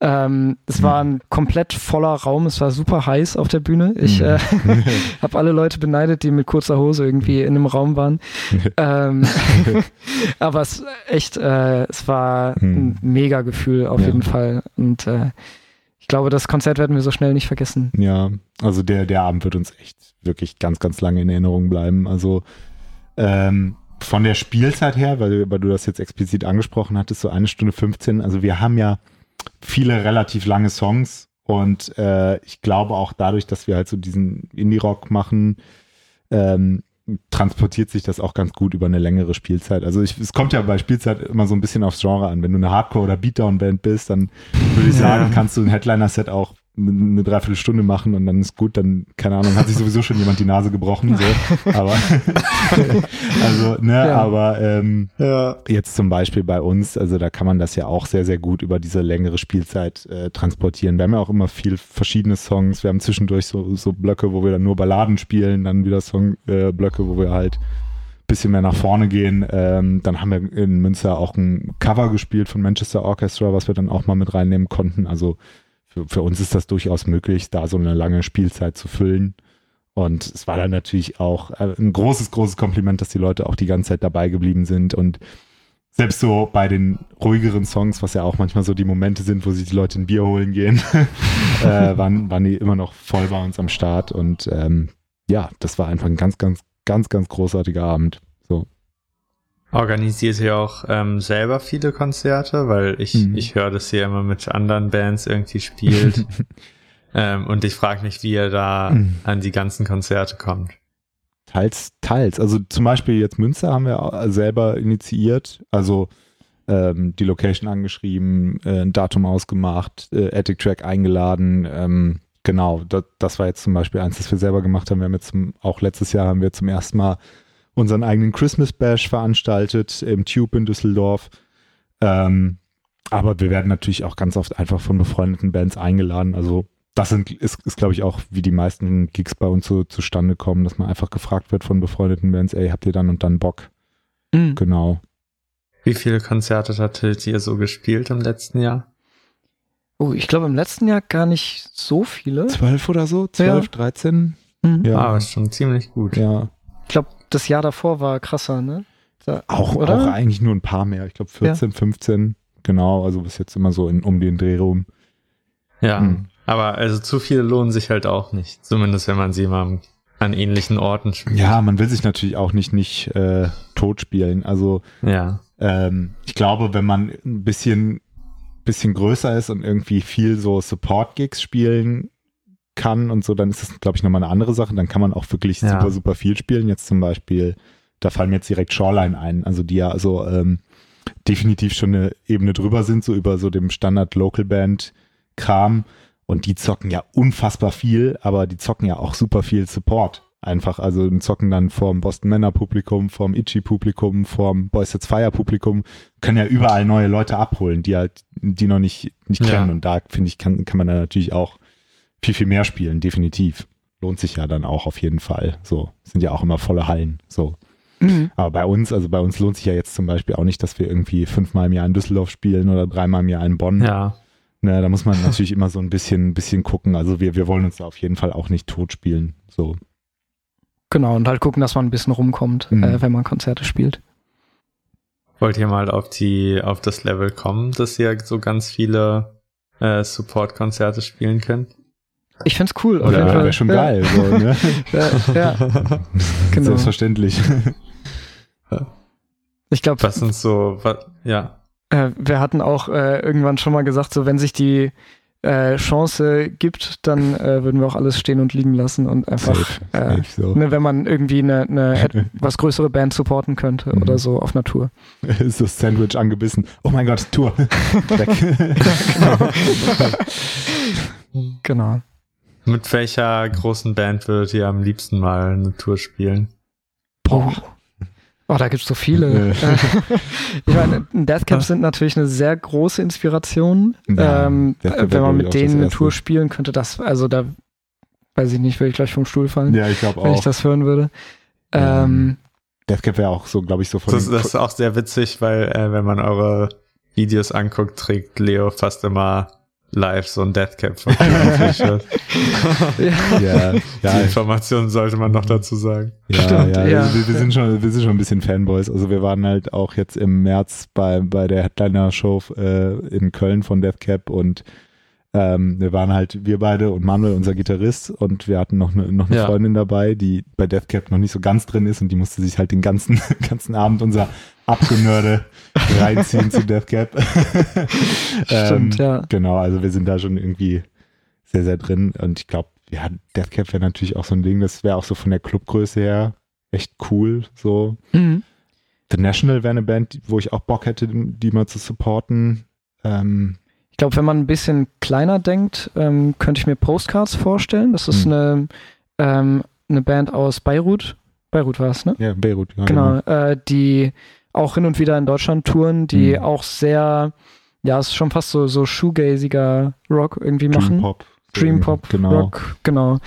Ähm, es war ein komplett voller Raum, es war super heiß auf der Bühne. Ich äh, mhm. habe alle Leute beneidet, die mit kurzer Hose irgendwie in einem Raum waren. ähm, aber es echt, äh, es war ein mhm. mega Gefühl auf ja. jeden Fall. Und äh, ich glaube, das Konzert werden wir so schnell nicht vergessen. Ja, also der, der Abend wird uns echt wirklich ganz, ganz lange in Erinnerung bleiben. Also ähm, von der Spielzeit her, weil, weil du das jetzt explizit angesprochen hattest, so eine Stunde 15. Also wir haben ja viele relativ lange Songs und äh, ich glaube auch dadurch, dass wir halt so diesen Indie-Rock machen, ähm, transportiert sich das auch ganz gut über eine längere Spielzeit. Also ich, es kommt ja bei Spielzeit immer so ein bisschen aufs Genre an. Wenn du eine Hardcore- oder Beatdown-Band bist, dann würde ich sagen, kannst du ein Headliner-Set auch eine Dreiviertelstunde machen und dann ist gut, dann, keine Ahnung, hat sich sowieso schon jemand die Nase gebrochen, so. Aber, also, ne, ja. aber ähm, ja. jetzt zum Beispiel bei uns, also da kann man das ja auch sehr, sehr gut über diese längere Spielzeit äh, transportieren. Wir haben ja auch immer viel verschiedene Songs. Wir haben zwischendurch so, so Blöcke, wo wir dann nur Balladen spielen, dann wieder Songblöcke, äh, wo wir halt bisschen mehr nach vorne gehen. Ähm, dann haben wir in Münster auch ein Cover gespielt von Manchester Orchestra, was wir dann auch mal mit reinnehmen konnten. Also für, für uns ist das durchaus möglich, da so eine lange Spielzeit zu füllen. Und es war dann natürlich auch äh, ein großes, großes Kompliment, dass die Leute auch die ganze Zeit dabei geblieben sind. Und selbst so bei den ruhigeren Songs, was ja auch manchmal so die Momente sind, wo sich die Leute ein Bier holen gehen, äh, waren, waren die immer noch voll bei uns am Start. Und ähm, ja, das war einfach ein ganz, ganz, ganz, ganz großartiger Abend. Organisiert ihr auch ähm, selber viele Konzerte? Weil ich, mhm. ich höre, dass ihr immer mit anderen Bands irgendwie spielt. ähm, und ich frage mich, wie ihr da mhm. an die ganzen Konzerte kommt. Teils, teils. Also zum Beispiel jetzt Münster haben wir selber initiiert. Also ähm, die Location angeschrieben, äh, ein Datum ausgemacht, äh, Attic Track eingeladen. Ähm, genau, das, das, war jetzt zum Beispiel eins, das wir selber gemacht haben. Wir haben jetzt zum, auch letztes Jahr haben wir zum ersten Mal unseren eigenen Christmas Bash veranstaltet im Tube in Düsseldorf. Ähm, aber wir werden natürlich auch ganz oft einfach von befreundeten Bands eingeladen. Also das sind, ist, ist glaube ich, auch, wie die meisten Gigs bei uns so zustande kommen, dass man einfach gefragt wird von befreundeten Bands, ey, habt ihr dann und dann Bock? Mhm. Genau. Wie viele Konzerte hattet ihr so gespielt im letzten Jahr? Oh, ich glaube im letzten Jahr gar nicht so viele. Zwölf oder so? Zwölf, ja. dreizehn? Mhm. Ja, ah, ist schon ziemlich gut. Ja. Ich glaube, das Jahr davor war krasser, ne? Da, auch, oder? auch eigentlich nur ein paar mehr. Ich glaube 14, ja. 15. Genau, also bis jetzt immer so in, um den Dreh rum. Ja, hm. aber also zu viele lohnen sich halt auch nicht. Zumindest wenn man sie mal an ähnlichen Orten spielt. Ja, man will sich natürlich auch nicht, nicht äh, tot spielen. Also ja. ähm, ich glaube, wenn man ein bisschen, bisschen größer ist und irgendwie viel so Support-Gigs spielen kann und so, dann ist das, glaube ich, nochmal eine andere Sache. Dann kann man auch wirklich ja. super, super viel spielen. Jetzt zum Beispiel, da fallen mir jetzt direkt Shoreline ein, also die ja so ähm, definitiv schon eine Ebene drüber sind, so über so dem Standard-Local-Band-Kram. Und die zocken ja unfassbar viel, aber die zocken ja auch super viel Support. Einfach, also zocken dann vorm Boston Männer Publikum, vorm Itchy Publikum, vorm Boys Sets Fire Publikum, können ja überall neue Leute abholen, die halt, die noch nicht, nicht ja. kennen. Und da finde ich, kann, kann man da natürlich auch viel, viel mehr spielen, definitiv. Lohnt sich ja dann auch auf jeden Fall. So, sind ja auch immer volle Hallen. So. Mhm. Aber bei uns, also bei uns lohnt sich ja jetzt zum Beispiel auch nicht, dass wir irgendwie fünfmal im Jahr in Düsseldorf spielen oder dreimal im Jahr in Bonn. Ja. Ne, da muss man natürlich immer so ein bisschen, bisschen gucken. Also wir, wir wollen uns da auf jeden Fall auch nicht tot spielen. So. Genau, und halt gucken, dass man ein bisschen rumkommt, mhm. äh, wenn man Konzerte spielt. Wollt ihr mal auf die, auf das Level kommen, dass ihr so ganz viele äh, Support-Konzerte spielen könnt? Ich find's cool. Auf ja, wäre schon ja. geil. So, ne? ja, ja. Genau. Selbstverständlich. Ich glaube. Was sind so, was, ja. Äh, wir hatten auch äh, irgendwann schon mal gesagt, so wenn sich die äh, Chance gibt, dann äh, würden wir auch alles stehen und liegen lassen und einfach, safe, äh, safe so. ne, wenn man irgendwie eine, eine etwas größere Band supporten könnte mhm. oder so auf Natur. Ist das Sandwich angebissen. Oh mein Gott, Tour. Weg. genau. genau. Mit welcher großen Band würdet ihr am liebsten mal eine Tour spielen? Boah. Oh, da gibt es so viele. ich meine, Deathcap sind natürlich eine sehr große Inspiration. Ja, ähm, wenn man mit denen eine Tour spielen könnte, das, also da weiß ich nicht, würde ich gleich vom Stuhl fallen. Ja, ich glaube auch. Wenn ich das hören würde. Ähm, Deathcap wäre auch so, glaube ich, so von. Das, das, ist auch sehr witzig, weil, äh, wenn man eure Videos anguckt, trägt Leo fast immer live so ein Deathcap von T-Shirt. ja. ja, Die Information sollte man noch dazu sagen. Ja, Stimmt, ja. ja. Wir, wir, sind schon, wir sind schon ein bisschen Fanboys. Also wir waren halt auch jetzt im März bei, bei der Headliner-Show äh, in Köln von Deathcap und ähm, wir waren halt, wir beide und Manuel, unser Gitarrist, und wir hatten noch eine, noch eine ja. Freundin dabei, die bei Deathcap noch nicht so ganz drin ist und die musste sich halt den ganzen, ganzen Abend unser Abgenörde reinziehen zu Deathcap. Stimmt, ähm, ja. Genau, also wir sind da schon irgendwie sehr, sehr drin und ich glaube, ja, Deathcap wäre natürlich auch so ein Ding, das wäre auch so von der Clubgröße her echt cool, so. Mhm. The National wäre eine Band, wo ich auch Bock hätte, die mal zu supporten. Ähm, glaube, wenn man ein bisschen kleiner denkt, ähm, könnte ich mir Postcards vorstellen. Das ist mhm. eine, ähm, eine Band aus Beirut. Beirut war es, ne? Ja, Beirut, ja, genau. genau. Äh, die auch hin und wieder in Deutschland touren, die mhm. auch sehr, ja, es ist schon fast so, so shoegaziger Rock irgendwie machen. Dream Pop. Dream Pop, genau. Rock, genau.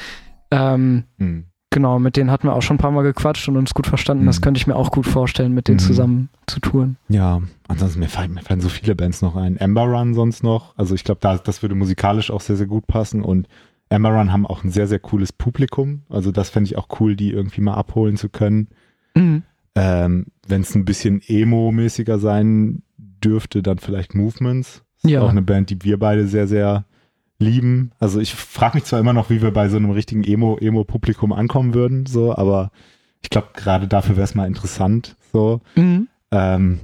Ähm, mhm. Genau, mit denen hatten wir auch schon ein paar Mal gequatscht und uns gut verstanden. Mhm. Das könnte ich mir auch gut vorstellen, mit denen mhm. zusammen zu touren. Ja, ansonsten mir fallen, mir fallen so viele Bands noch ein. Amber Run sonst noch. Also ich glaube, da, das würde musikalisch auch sehr, sehr gut passen. Und Amber Run haben auch ein sehr, sehr cooles Publikum. Also das fände ich auch cool, die irgendwie mal abholen zu können. Mhm. Ähm, Wenn es ein bisschen emo-mäßiger sein dürfte, dann vielleicht Movements. Ja. Auch eine Band, die wir beide sehr, sehr lieben. Also ich frage mich zwar immer noch, wie wir bei so einem richtigen Emo-Emo-Publikum ankommen würden, so, aber ich glaube, gerade dafür wäre es mal interessant, so. Mhm. Ähm,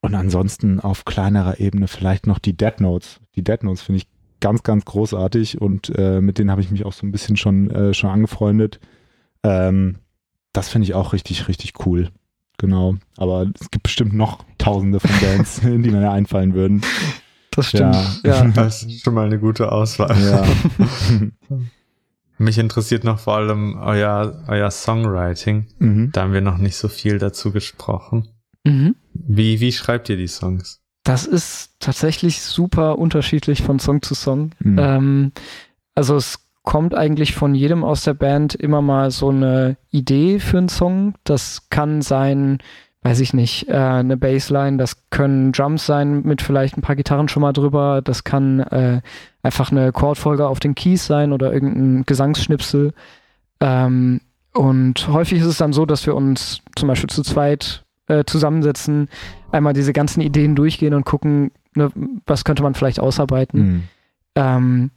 und ansonsten auf kleinerer Ebene vielleicht noch die Dead Notes. Die Dead Notes finde ich ganz, ganz großartig und äh, mit denen habe ich mich auch so ein bisschen schon, äh, schon angefreundet. Ähm, das finde ich auch richtig, richtig cool. Genau. Aber es gibt bestimmt noch tausende von Bands, die mir einfallen würden. Das stimmt. Ja. ja. Das ist schon mal eine gute Auswahl. Ja. Mich interessiert noch vor allem euer, euer Songwriting. Mhm. Da haben wir noch nicht so viel dazu gesprochen. Mhm. Wie, wie schreibt ihr die Songs? Das ist tatsächlich super unterschiedlich von Song zu Song. Mhm. Ähm, also es kommt eigentlich von jedem aus der Band immer mal so eine Idee für einen Song. Das kann sein, weiß ich nicht, äh, eine Bassline, das können Drums sein mit vielleicht ein paar Gitarren schon mal drüber, das kann äh, einfach eine Chordfolge auf den Keys sein oder irgendein Gesangsschnipsel. Ähm, und häufig ist es dann so, dass wir uns zum Beispiel zu zweit äh, zusammensetzen, einmal diese ganzen Ideen durchgehen und gucken, ne, was könnte man vielleicht ausarbeiten. Mhm. Ähm,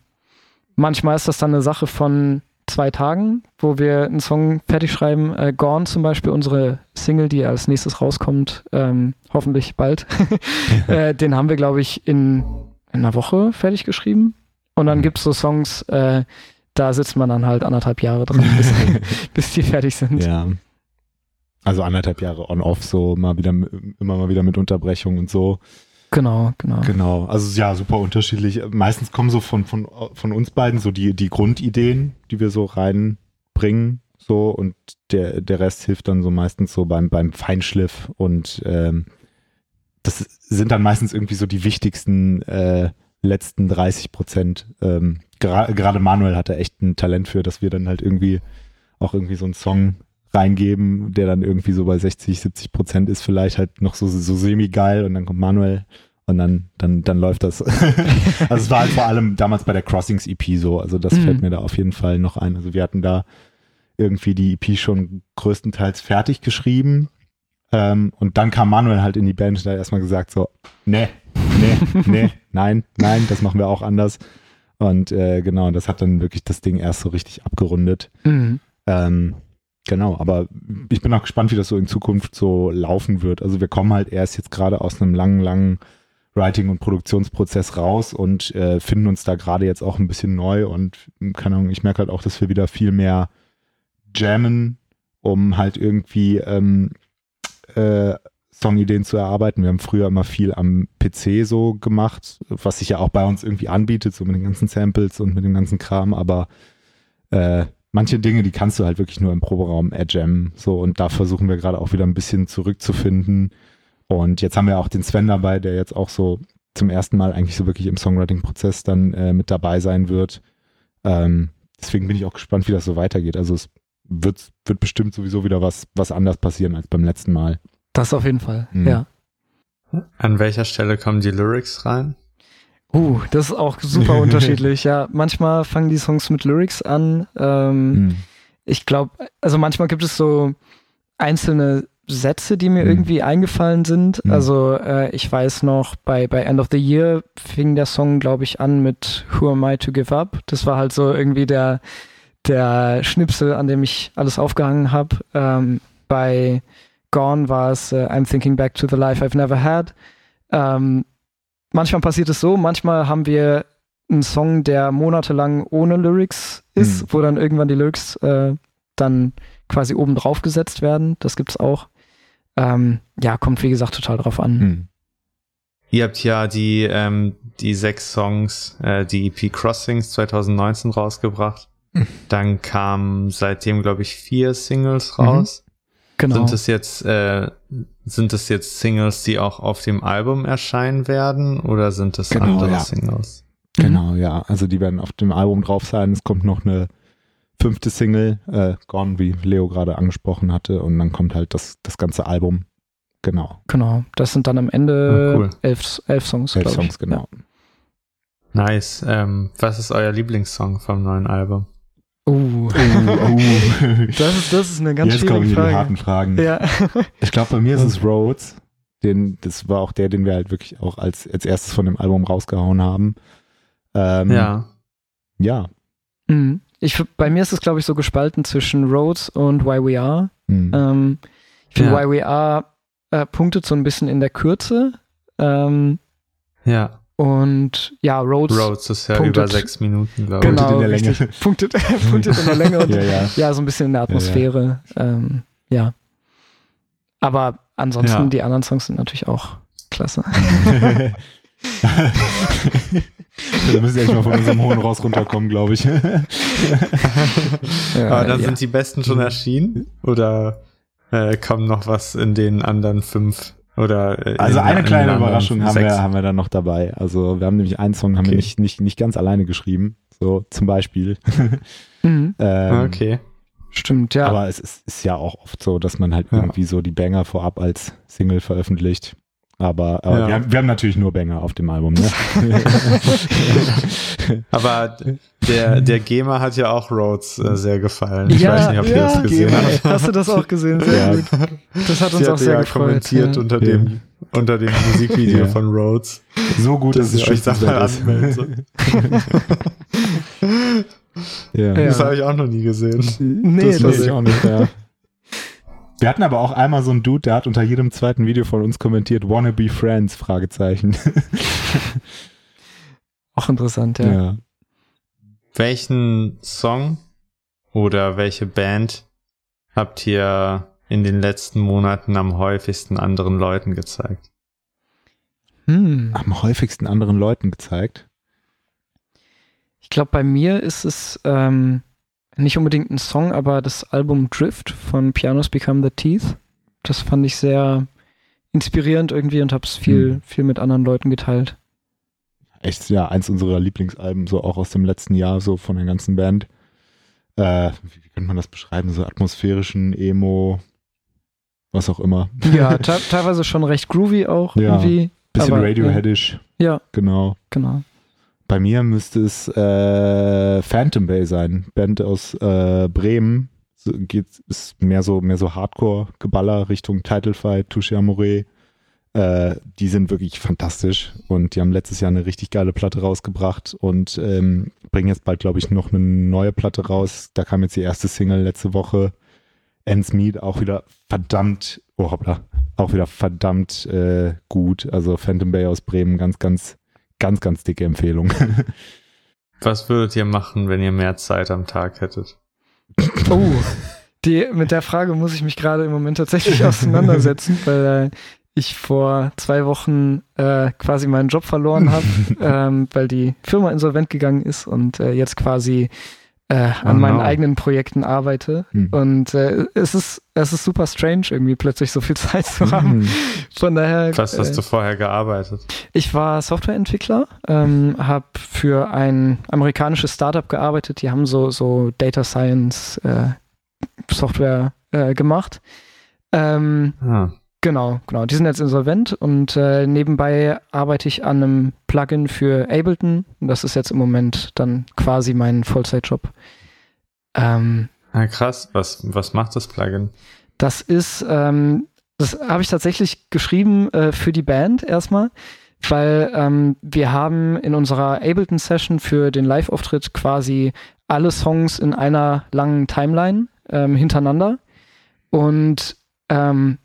manchmal ist das dann eine Sache von zwei Tagen, wo wir einen Song fertig schreiben. Äh, Gone zum Beispiel, unsere Single, die als nächstes rauskommt, ähm, hoffentlich bald. äh, den haben wir, glaube ich, in, in, einer Woche fertig geschrieben. Und dann gibt es so Songs, äh, da sitzt man dann halt anderthalb Jahre dran, bis, bis die fertig sind. Ja. Also anderthalb Jahre on-off, so mal wieder, immer mal wieder mit Unterbrechung und so. Genau, genau. Genau, also ja, super unterschiedlich. Meistens kommen so von, von, von uns beiden so die, die Grundideen, die wir so reinbringen, so und der, der Rest hilft dann so meistens so beim, beim Feinschliff und ähm, das sind dann meistens irgendwie so die wichtigsten äh, letzten 30 Prozent. Ähm, Gerade Manuel hatte echt ein Talent für, dass wir dann halt irgendwie auch irgendwie so einen Song reingeben, der dann irgendwie so bei 60, 70 Prozent ist, vielleicht halt noch so, so semi-geil und dann kommt Manuel und dann, dann, dann läuft das. also es war halt vor allem damals bei der Crossings EP so, also das mhm. fällt mir da auf jeden Fall noch ein. Also wir hatten da irgendwie die EP schon größtenteils fertig geschrieben ähm, und dann kam Manuel halt in die Band und hat erstmal gesagt so, nee, nee, nee, nein, nein, das machen wir auch anders. Und äh, genau, das hat dann wirklich das Ding erst so richtig abgerundet. Mhm. Ähm, Genau, aber ich bin auch gespannt, wie das so in Zukunft so laufen wird. Also wir kommen halt erst jetzt gerade aus einem langen, langen Writing- und Produktionsprozess raus und äh, finden uns da gerade jetzt auch ein bisschen neu und keine Ahnung, ich merke halt auch, dass wir wieder viel mehr jammen, um halt irgendwie ähm, äh, Songideen zu erarbeiten. Wir haben früher immer viel am PC so gemacht, was sich ja auch bei uns irgendwie anbietet, so mit den ganzen Samples und mit dem ganzen Kram, aber äh, manche Dinge, die kannst du halt wirklich nur im Proberaum erjammen. So, und da versuchen wir gerade auch wieder ein bisschen zurückzufinden. Und jetzt haben wir auch den Sven dabei, der jetzt auch so zum ersten Mal eigentlich so wirklich im Songwriting-Prozess dann äh, mit dabei sein wird. Ähm, deswegen bin ich auch gespannt, wie das so weitergeht. Also es wird, wird bestimmt sowieso wieder was, was anders passieren als beim letzten Mal. Das auf jeden Fall, mhm. ja. An welcher Stelle kommen die Lyrics rein? Uh, das ist auch super unterschiedlich. Ja, manchmal fangen die Songs mit Lyrics an. Ähm, hm. Ich glaube, also manchmal gibt es so einzelne Sätze, die mir hm. irgendwie eingefallen sind. Hm. Also äh, ich weiß noch, bei, bei End of the Year fing der Song, glaube ich, an mit Who Am I to Give Up. Das war halt so irgendwie der, der Schnipsel, an dem ich alles aufgehangen habe. Ähm, bei Gone war es äh, I'm Thinking Back to the Life I've Never Had. Ähm, manchmal passiert es so, manchmal haben wir einen Song, der monatelang ohne Lyrics ist, mhm. wo dann irgendwann die Lyrics äh, dann quasi oben drauf gesetzt werden. Das gibt's auch. Ähm, ja, kommt wie gesagt total drauf an. Mhm. Ihr habt ja die, ähm, die sechs Songs, äh, die EP Crossings 2019 rausgebracht. Mhm. Dann kamen seitdem, glaube ich, vier Singles raus. Genau. Sind es jetzt, äh, sind es jetzt Singles, die auch auf dem Album erscheinen werden oder sind es genau, andere ja. Singles? Genau, mhm. ja. Also die werden auf dem Album drauf sein. Es kommt noch eine fünfte Single, äh, Gone, wie Leo gerade angesprochen hatte, und dann kommt halt das, das ganze Album. Genau. Genau. Das sind dann am Ende oh, cool. elf, elf Songs. Elf Songs, genau. Ja. Nice. Ähm, was ist euer Lieblingssong vom neuen Album? Uh. uh, uh. Das, ist, das ist eine ganz Jetzt schwierige kommen Frage. die harten Fragen. Ja. Ich glaube, bei mir ist es Rhodes. Den, das war auch der, den wir halt wirklich auch als, als erstes von dem Album rausgehauen haben. Ähm, ja. Ja. Mhm. Ich, bei mir ist es, glaube ich, so gespalten zwischen Rhodes und Why We Are. Mhm. Ähm, ich finde, ja. Why We Are äh, punktet so ein bisschen in der Kürze. Ähm, Ja, und ja, Rhodes, Rhodes ist ja Punktet. über sechs Minuten, glaube ich. genau, in der Länge. punktet, punktet in der Länge und Ja, ja. ja, so ein bisschen in der Atmosphäre. Ähm, ja. Aber ansonsten, Ja. die anderen Songs sind natürlich auch klasse. da müssen wir echt mal von unserem hohen Ross runterkommen, glaube ich. Ja, Aber dann ja. sind die besten schon erschienen? Oder äh, kommt noch was in den anderen fünf? Oder, äh, Also in- eine in kleine Überraschung haben wir, haben wir dann noch dabei. Also wir haben nämlich einen Song haben wir Okay. nicht, nicht, nicht ganz alleine geschrieben. So zum Beispiel. Mhm, ähm, Okay. stimmt, ja. Aber es ist, ist ja auch oft so, dass man halt Ja. irgendwie so die Banger vorab als Single veröffentlicht. Aber, aber Ja. wir, haben, wir haben natürlich nur Banger auf dem Album. Ne? Aber der, der GEMA hat ja auch Rhodes äh, sehr gefallen. Ich ja, weiß nicht, ob ihr ja, das gesehen Gema. habt. Hast du das auch gesehen? Sehr Ja. gut. Das hat uns Sie auch hatte sehr ja gefreut. kommentiert ja. unter dem unter dem Musikvideo Ja. von Rhodes. so gut, Dass dass es ihr euch da mal anmeldet. ja. Das habe ich auch noch nie gesehen. Nee, Das Das das, ich auch nicht, ja. Wir hatten aber auch einmal so einen Dude, der hat unter jedem zweiten Video von uns kommentiert, wanna be friends, Fragezeichen. auch interessant, ja. ja. Welchen Song oder welche Band habt ihr in den letzten Monaten am häufigsten anderen Leuten gezeigt? Hm. Am häufigsten anderen Leuten gezeigt. Ich glaube, bei mir ist es ähm, nicht unbedingt ein Song, aber das Album Drift von Pianos Become the Teeth. Das fand ich sehr inspirierend irgendwie und habe es viel, Hm. viel mit anderen Leuten geteilt. Echt, ja, eins unserer Lieblingsalben, so auch aus dem letzten Jahr, so von der ganzen Band. Äh, wie, wie könnte man das beschreiben? So atmosphärischen Emo, was auch immer. Ja, te teilweise schon recht groovy auch Ja. irgendwie. Bisschen aber, Radioheadisch, Ja, genau. genau. Bei mir müsste es äh, Phantom Bay sein, Band aus äh, Bremen. So, geht, ist mehr so, mehr so Hardcore-Geballer Richtung Title Fight, Touche Amore. Äh, die sind wirklich fantastisch und die haben letztes Jahr eine richtig geile Platte rausgebracht und ähm, bringen jetzt bald, glaube ich, noch eine neue Platte raus. Da kam jetzt die erste Single letzte Woche. Ends Meat auch wieder verdammt, oh hoppla, auch wieder verdammt äh, gut. Also Phantom Bay aus Bremen, ganz, ganz, ganz, ganz dicke Empfehlung. Was würdet ihr machen, wenn ihr mehr Zeit am Tag hättet? Oh, die, mit der Frage muss ich mich gerade im Moment tatsächlich auseinandersetzen, weil äh, ich vor zwei Wochen äh, quasi meinen Job verloren habe, ähm, weil die Firma insolvent gegangen ist und äh, jetzt quasi äh, an Oh meinen no. eigenen Projekten arbeite. Hm. Und äh, es ist es ist super strange, irgendwie plötzlich so viel Zeit zu haben. Mhm. Von daher. Was äh, hast du vorher gearbeitet? ich war Softwareentwickler, ähm, habe für ein amerikanisches Startup gearbeitet. Die haben so, so Data Science äh, Software äh, gemacht. Ähm, Ah, genau, genau. Die sind jetzt insolvent und äh, nebenbei arbeite ich an einem Plugin für Ableton. Und Das ist jetzt im Moment dann quasi mein Vollzeitjob. Ähm, ah, krass. Was, was macht das Plugin? Das ist, ähm, das habe ich tatsächlich geschrieben äh, für die Band erstmal, weil ähm, wir haben in unserer Ableton-Session für den Live-Auftritt quasi alle Songs in einer langen Timeline ähm, hintereinander. Und ähm,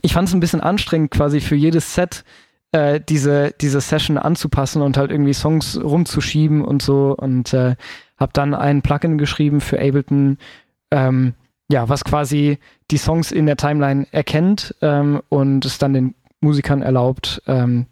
ich fand es ein bisschen anstrengend, quasi für jedes Set äh, diese, diese Session anzupassen und halt irgendwie Songs rumzuschieben und so. Und äh, habe dann ein Plugin geschrieben für Ableton, ähm, ja, was quasi die Songs in der Timeline erkennt ähm, und es dann den Musikern erlaubt, ähm,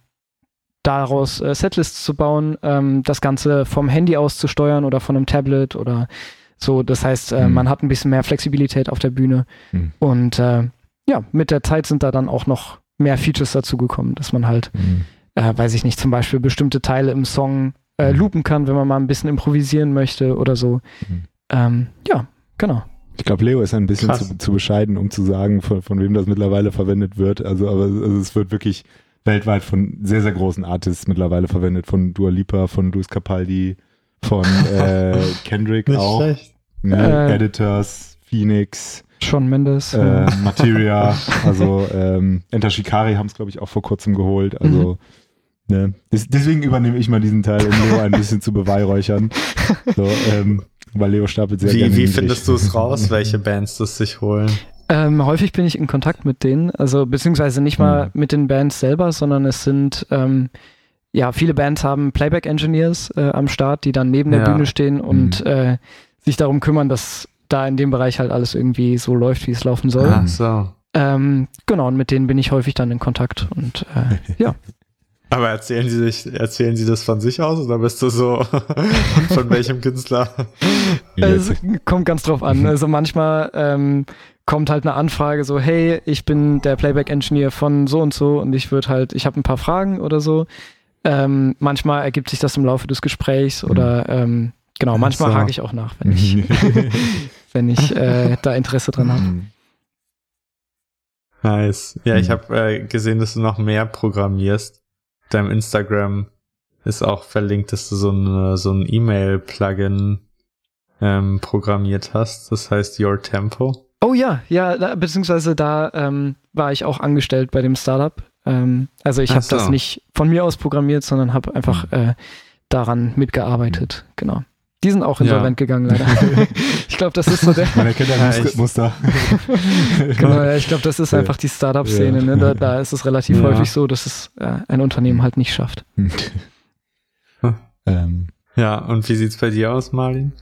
daraus äh, Setlists zu bauen, ähm, das Ganze vom Handy aus zu steuern oder von einem Tablet oder so. Das heißt, äh, Mhm. man hat ein bisschen mehr Flexibilität auf der Bühne. Mhm. Und äh, ja, mit der Zeit sind da dann auch noch mehr Features dazugekommen, dass man halt, Mhm. äh, weiß ich nicht, zum Beispiel bestimmte Teile im Song äh, Mhm. loopen kann, wenn man mal ein bisschen improvisieren möchte oder so. Mhm. Ähm, ja, genau. Ich glaube, Leo ist ein bisschen zu, zu bescheiden, um zu sagen, von, von wem das mittlerweile verwendet wird. Also, aber also es wird wirklich weltweit von sehr, sehr großen Artists mittlerweile verwendet. Von Dua Lipa, von Luis Capaldi, von äh, Kendrick auch. Ne? Äh. Editors, Phoenix, Sean Mendes. äh, Materia, also ähm, Enter Shikari haben es, glaube ich, auch vor kurzem geholt. Also ne? Des, deswegen übernehme ich mal diesen Teil, um Leo ein bisschen zu beweihräuchern. So, ähm, weil Leo stapelt sehr Wie, gerne wie findest du es raus, welche Bands das sich holen? Ähm, häufig bin ich in Kontakt mit denen, also beziehungsweise nicht mal Hm. mit den Bands selber, sondern es sind, ähm, ja, viele Bands haben Playback-Engineers äh, am Start, die dann neben der Ja. Bühne stehen und äh, sich darum kümmern, dass da in dem Bereich halt alles irgendwie so läuft, wie es laufen soll. Ach so. Ähm, genau, und mit denen bin ich häufig dann in Kontakt und äh, ja. Aber erzählen sie sich, erzählen sie das von sich aus oder bist du so von welchem Künstler? Es kommt ganz drauf an. Also manchmal ähm, kommt halt eine Anfrage so, hey, ich bin der Playback-Engineer von so und so und ich würde halt, ich habe ein paar Fragen oder so. Ähm, manchmal ergibt sich das im Laufe des Gesprächs oder ähm, genau, manchmal so. hake ich auch nach, wenn ich, wenn ich äh, da Interesse dran habe. Nice. Ja, ich Hm. habe äh, gesehen, dass du noch mehr programmierst. Deinem Instagram ist auch verlinkt, dass du so, eine, so ein E-Mail-Plugin ähm, programmiert hast. Das heißt Your Tempo. Oh ja, ja, da, beziehungsweise da ähm, war ich auch angestellt bei dem Startup. Ähm, also ich habe so. das nicht von mir aus programmiert, sondern habe einfach äh, daran mitgearbeitet. Genau. Die sind auch Ja. insolvent gegangen, leider. ich glaube, das ist so der. Man erkennt Ja, ein echt. Muster. Genau, ja, ich glaube, das ist Ja. einfach die Startup-Szene. Ja. Ne? Da, da ist es relativ Ja. häufig so, dass es äh, ein Unternehmen halt nicht schafft. ähm, Ja, und wie sieht's bei dir aus, Marlin?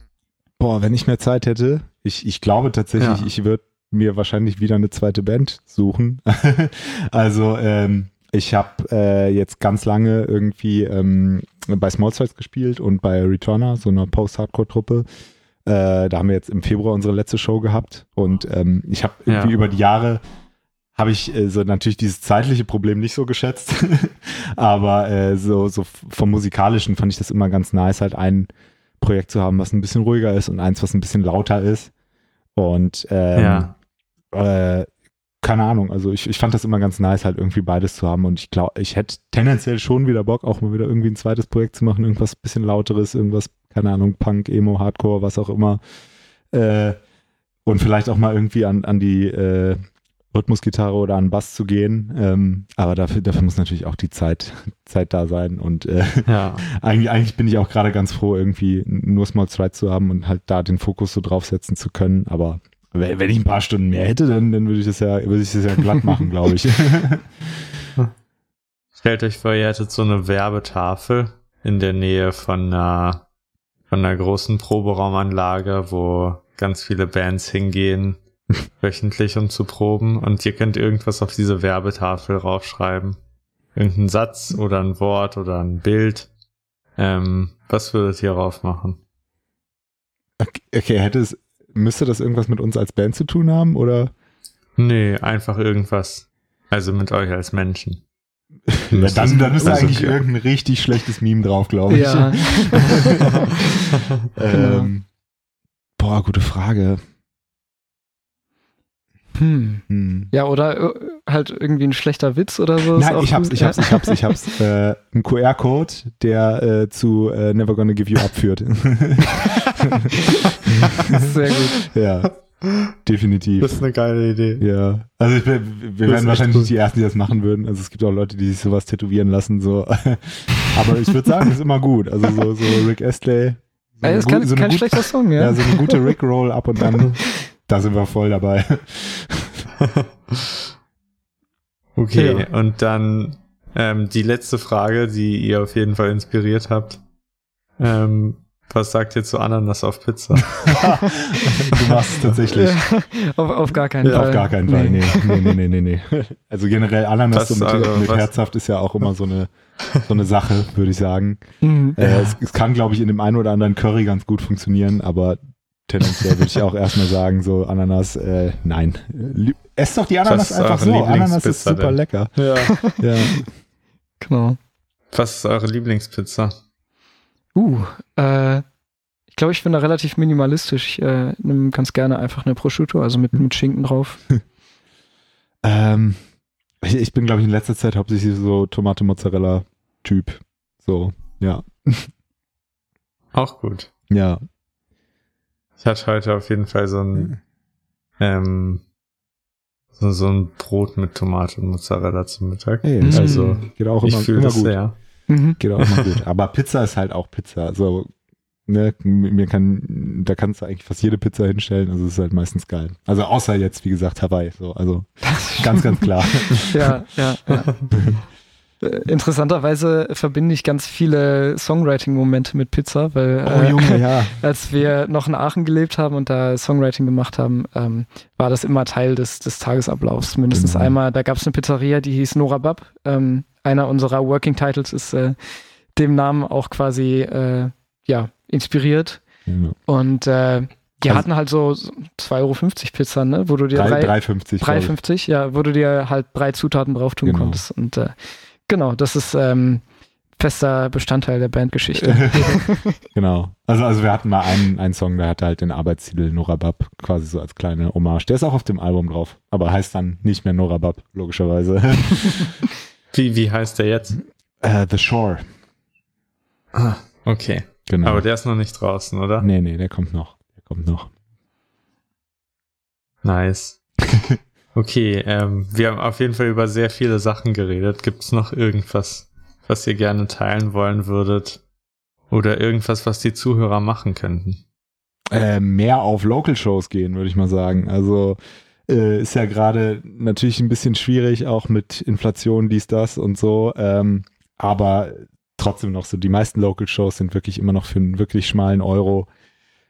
boah, wenn ich mehr Zeit hätte, ich, ich glaube tatsächlich, Ja. ich würde mir wahrscheinlich wieder eine zweite Band suchen. also ähm, ich habe äh, jetzt ganz lange irgendwie ähm, bei Small Size gespielt und bei Returner, so einer Post-Hardcore-Truppe. Äh, da haben wir jetzt im Februar unsere letzte Show gehabt und ähm, ich habe Ja. irgendwie über die Jahre habe ich äh, so natürlich dieses zeitliche Problem nicht so geschätzt, aber äh, so, so vom musikalischen fand ich das immer ganz nice, halt ein Projekt zu haben, was ein bisschen ruhiger ist und eins, was ein bisschen lauter ist. Und ähm, ja. äh, keine Ahnung, also ich, ich fand das immer ganz nice, halt irgendwie beides zu haben und ich glaube, ich hätte tendenziell schon wieder Bock, auch mal wieder irgendwie ein zweites Projekt zu machen, irgendwas bisschen lauteres, irgendwas, keine Ahnung, Punk, Emo, Hardcore, was auch immer. Äh, und vielleicht auch mal irgendwie an, an die äh, Rhythmusgitarre oder an Bass zu gehen. Ähm, aber dafür, dafür muss natürlich auch die Zeit, Zeit da sein und äh, Ja. eigentlich, eigentlich bin ich auch gerade ganz froh, irgendwie nur Small Stride zu haben und halt da den Fokus so draufsetzen zu können. Aber wenn, ich ein paar Stunden mehr hätte, dann, dann würde ich das ja, würde ich das ja glatt machen, glaube ich. Stellt euch vor, ihr hättet so eine Werbetafel in der Nähe von einer, von einer großen Proberaumanlage, wo ganz viele Bands hingehen, wöchentlich um zu proben und ihr könnt irgendwas auf diese Werbetafel raufschreiben. Irgendeinen Satz oder ein Wort oder ein Bild. Ähm, was würdet ihr rauf machen? okay, okay, hätte es, müsste das irgendwas mit uns als Band zu tun haben oder? Nee, einfach irgendwas. Also mit euch als Menschen. Ja, dann, dann ist da Also, eigentlich ja. irgendein richtig schlechtes Meme drauf, glaube ich. Ja. ähm, boah, gute Frage. Hm. Hm. Ja, oder äh, halt irgendwie ein schlechter Witz oder so. ist Nein, auch ich hab's, gut. ich hab's, ich hab's, ich hab's. Äh, ein QR-Code, der äh, zu äh, Never Gonna Give You Up führt. Sehr gut. ja, definitiv. Das ist eine geile Idee. Ja, also ich, wir, wir ist werden wahrscheinlich nicht die Ersten, die das machen würden. Also es gibt auch Leute, die sich sowas tätowieren lassen. So. Aber ich würde sagen, ist immer gut. Also so, so Rick Astley. So Ey, eine ist kein, so eine kein gut- schlechter Song, ja. Ja, so eine gute Rickroll ab und an. Da sind wir voll dabei. Okay, Ja. und dann ähm, die letzte Frage, die ihr auf jeden Fall inspiriert habt. Ähm, was sagt ihr zu Ananas auf Pizza? du machst es tatsächlich. Auf, auf gar keinen Ja, Fall. Auf gar keinen Fall, nee, nee, nee, nee, nee. nee. Also generell Ananas Was, so mit, also, mit herzhaft ist ja auch immer so eine, so eine Sache, würde ich sagen. Mhm. Äh, es, es kann, glaube ich, in dem einen oder anderen Curry ganz gut funktionieren, aber tendenziell würde ich auch erstmal sagen, so Ananas, äh, nein. Esst doch die Ananas einfach so. Ananas ist Lieblingspizza super denn? lecker. ja. Ja. Genau. Was ist eure Lieblingspizza? Uh, äh, ich glaube, ich bin da relativ minimalistisch. Ich äh, nehme ganz gerne einfach eine Prosciutto, also mit, mit Schinken drauf. Ähm, ich, ich bin, glaube ich, in letzter Zeit hauptsächlich so Tomate-Mozzarella-Typ. So, ja. Auch gut. Ja. Ich hatte heute auf jeden Fall so ein, ähm, so, so ein Brot mit Tomate und Mozzarella zum Mittag. Hey. Also, geht auch ich immer, fühle immer das gut. sehr. Mhm. Geht auch immer gut. Aber Pizza ist halt auch Pizza. So ne, mir kann, da kannst du eigentlich fast jede Pizza hinstellen, also es ist halt meistens geil. Also außer jetzt, wie gesagt, Hawaii, so, also ganz, ganz klar. ja, ja, ja. Äh, interessanterweise verbinde ich ganz viele Songwriting-Momente mit Pizza, weil oh, Junge, äh, ja. als wir noch in Aachen gelebt haben und da Songwriting gemacht haben, ähm, war das immer Teil des, des Tagesablaufs. Mindestens genau. einmal, da gab es eine Pizzeria, die hieß Nora Bab. Ähm, einer unserer Working Titles ist äh, dem Namen auch quasi äh, ja, inspiriert. Ja. Und äh, die also, hatten halt so 2,50 Euro Pizza, ne? Wo du dir 3,50 3,50, ja, wo du dir halt drei Zutaten drauf tun genau. konntest. Und äh, genau, das ist ähm, fester Bestandteil der Bandgeschichte. genau. Also, also wir hatten mal einen, einen Song, der hatte halt den Arbeitstitel Norabab, quasi so als kleine Hommage. Der ist auch auf dem Album drauf, aber heißt dann nicht mehr Norabab, logischerweise. wie, wie heißt der jetzt? Uh, The Shore. Ah, okay. Genau. Aber der ist noch nicht draußen, oder? Nee, nee, der kommt noch. Der kommt noch. Nice. okay, ähm, wir haben auf jeden Fall über sehr viele Sachen geredet. Gibt es noch irgendwas, was ihr gerne teilen wollen würdet? Oder irgendwas, was die Zuhörer machen könnten? Äh, mehr auf Local-Shows gehen, würde ich mal sagen. Also äh, ist ja gerade natürlich ein bisschen schwierig, auch mit Inflation, dies, das und so. Ähm, aber trotzdem noch so, die meisten Local Shows sind wirklich immer noch für einen wirklich schmalen Euro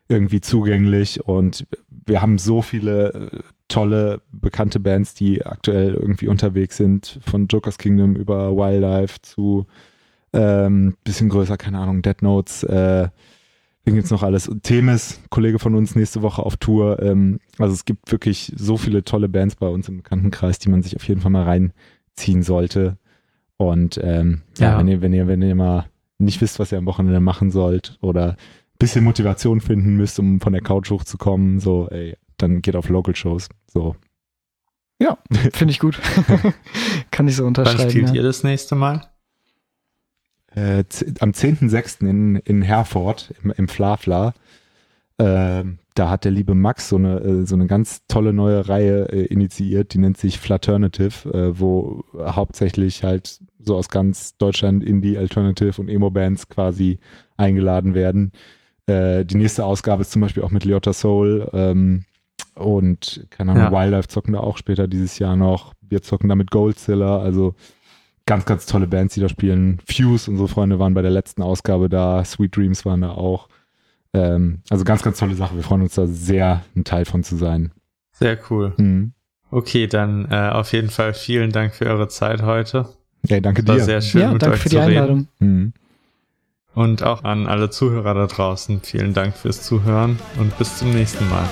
irgendwie zugänglich und wir haben so viele äh, tolle, bekannte Bands, die aktuell irgendwie unterwegs sind, von Joker's Kingdom über Wildlife zu ähm, bisschen größer, keine Ahnung, Dead Notes, äh, Wen gibt's noch alles? Themis, Kollege von uns, nächste Woche auf Tour. Ähm, also es gibt wirklich so viele tolle Bands bei uns im Bekanntenkreis, die man sich auf jeden Fall mal reinziehen sollte. Und ähm, ja, ja wenn, ihr, wenn, ihr, wenn ihr mal nicht wisst, was ihr am Wochenende machen sollt oder ein bisschen Motivation finden müsst, um von der Couch hochzukommen, so, ey, dann geht auf Local Shows. So. Ja, finde ich gut. Kann ich so unterschreiben. Wann spielt ja. ihr das nächste Mal? Äh, am 10.06. in, in Herford, im, im Flafla. Äh, da hat der liebe Max so eine, äh, so eine ganz tolle neue Reihe äh, initiiert, die nennt sich Flaternative, äh, wo hauptsächlich halt so aus ganz Deutschland Indie, Alternative und Emo-Bands quasi eingeladen werden. Die nächste Ausgabe ist zum Beispiel auch mit Leota Soul ähm, und keine Ahnung, ja. Wildlife zocken da auch später dieses Jahr noch. Wir zocken da mit Goldzilla, also ganz, ganz tolle Bands, die da spielen. Fuse, unsere Freunde waren bei der letzten Ausgabe da, Sweet Dreams waren da auch. Ähm, also ganz, ganz tolle Sache. Wir freuen uns da sehr, ein Teil von zu sein. Sehr cool. Mhm. Okay, dann äh, auf jeden Fall vielen Dank für eure Zeit heute. Ja, danke dir. War sehr schön ja, mit danke euch für die zu Einladung. Mhm. Und auch an alle Zuhörer da draußen. Vielen Dank fürs Zuhören und bis zum nächsten Mal.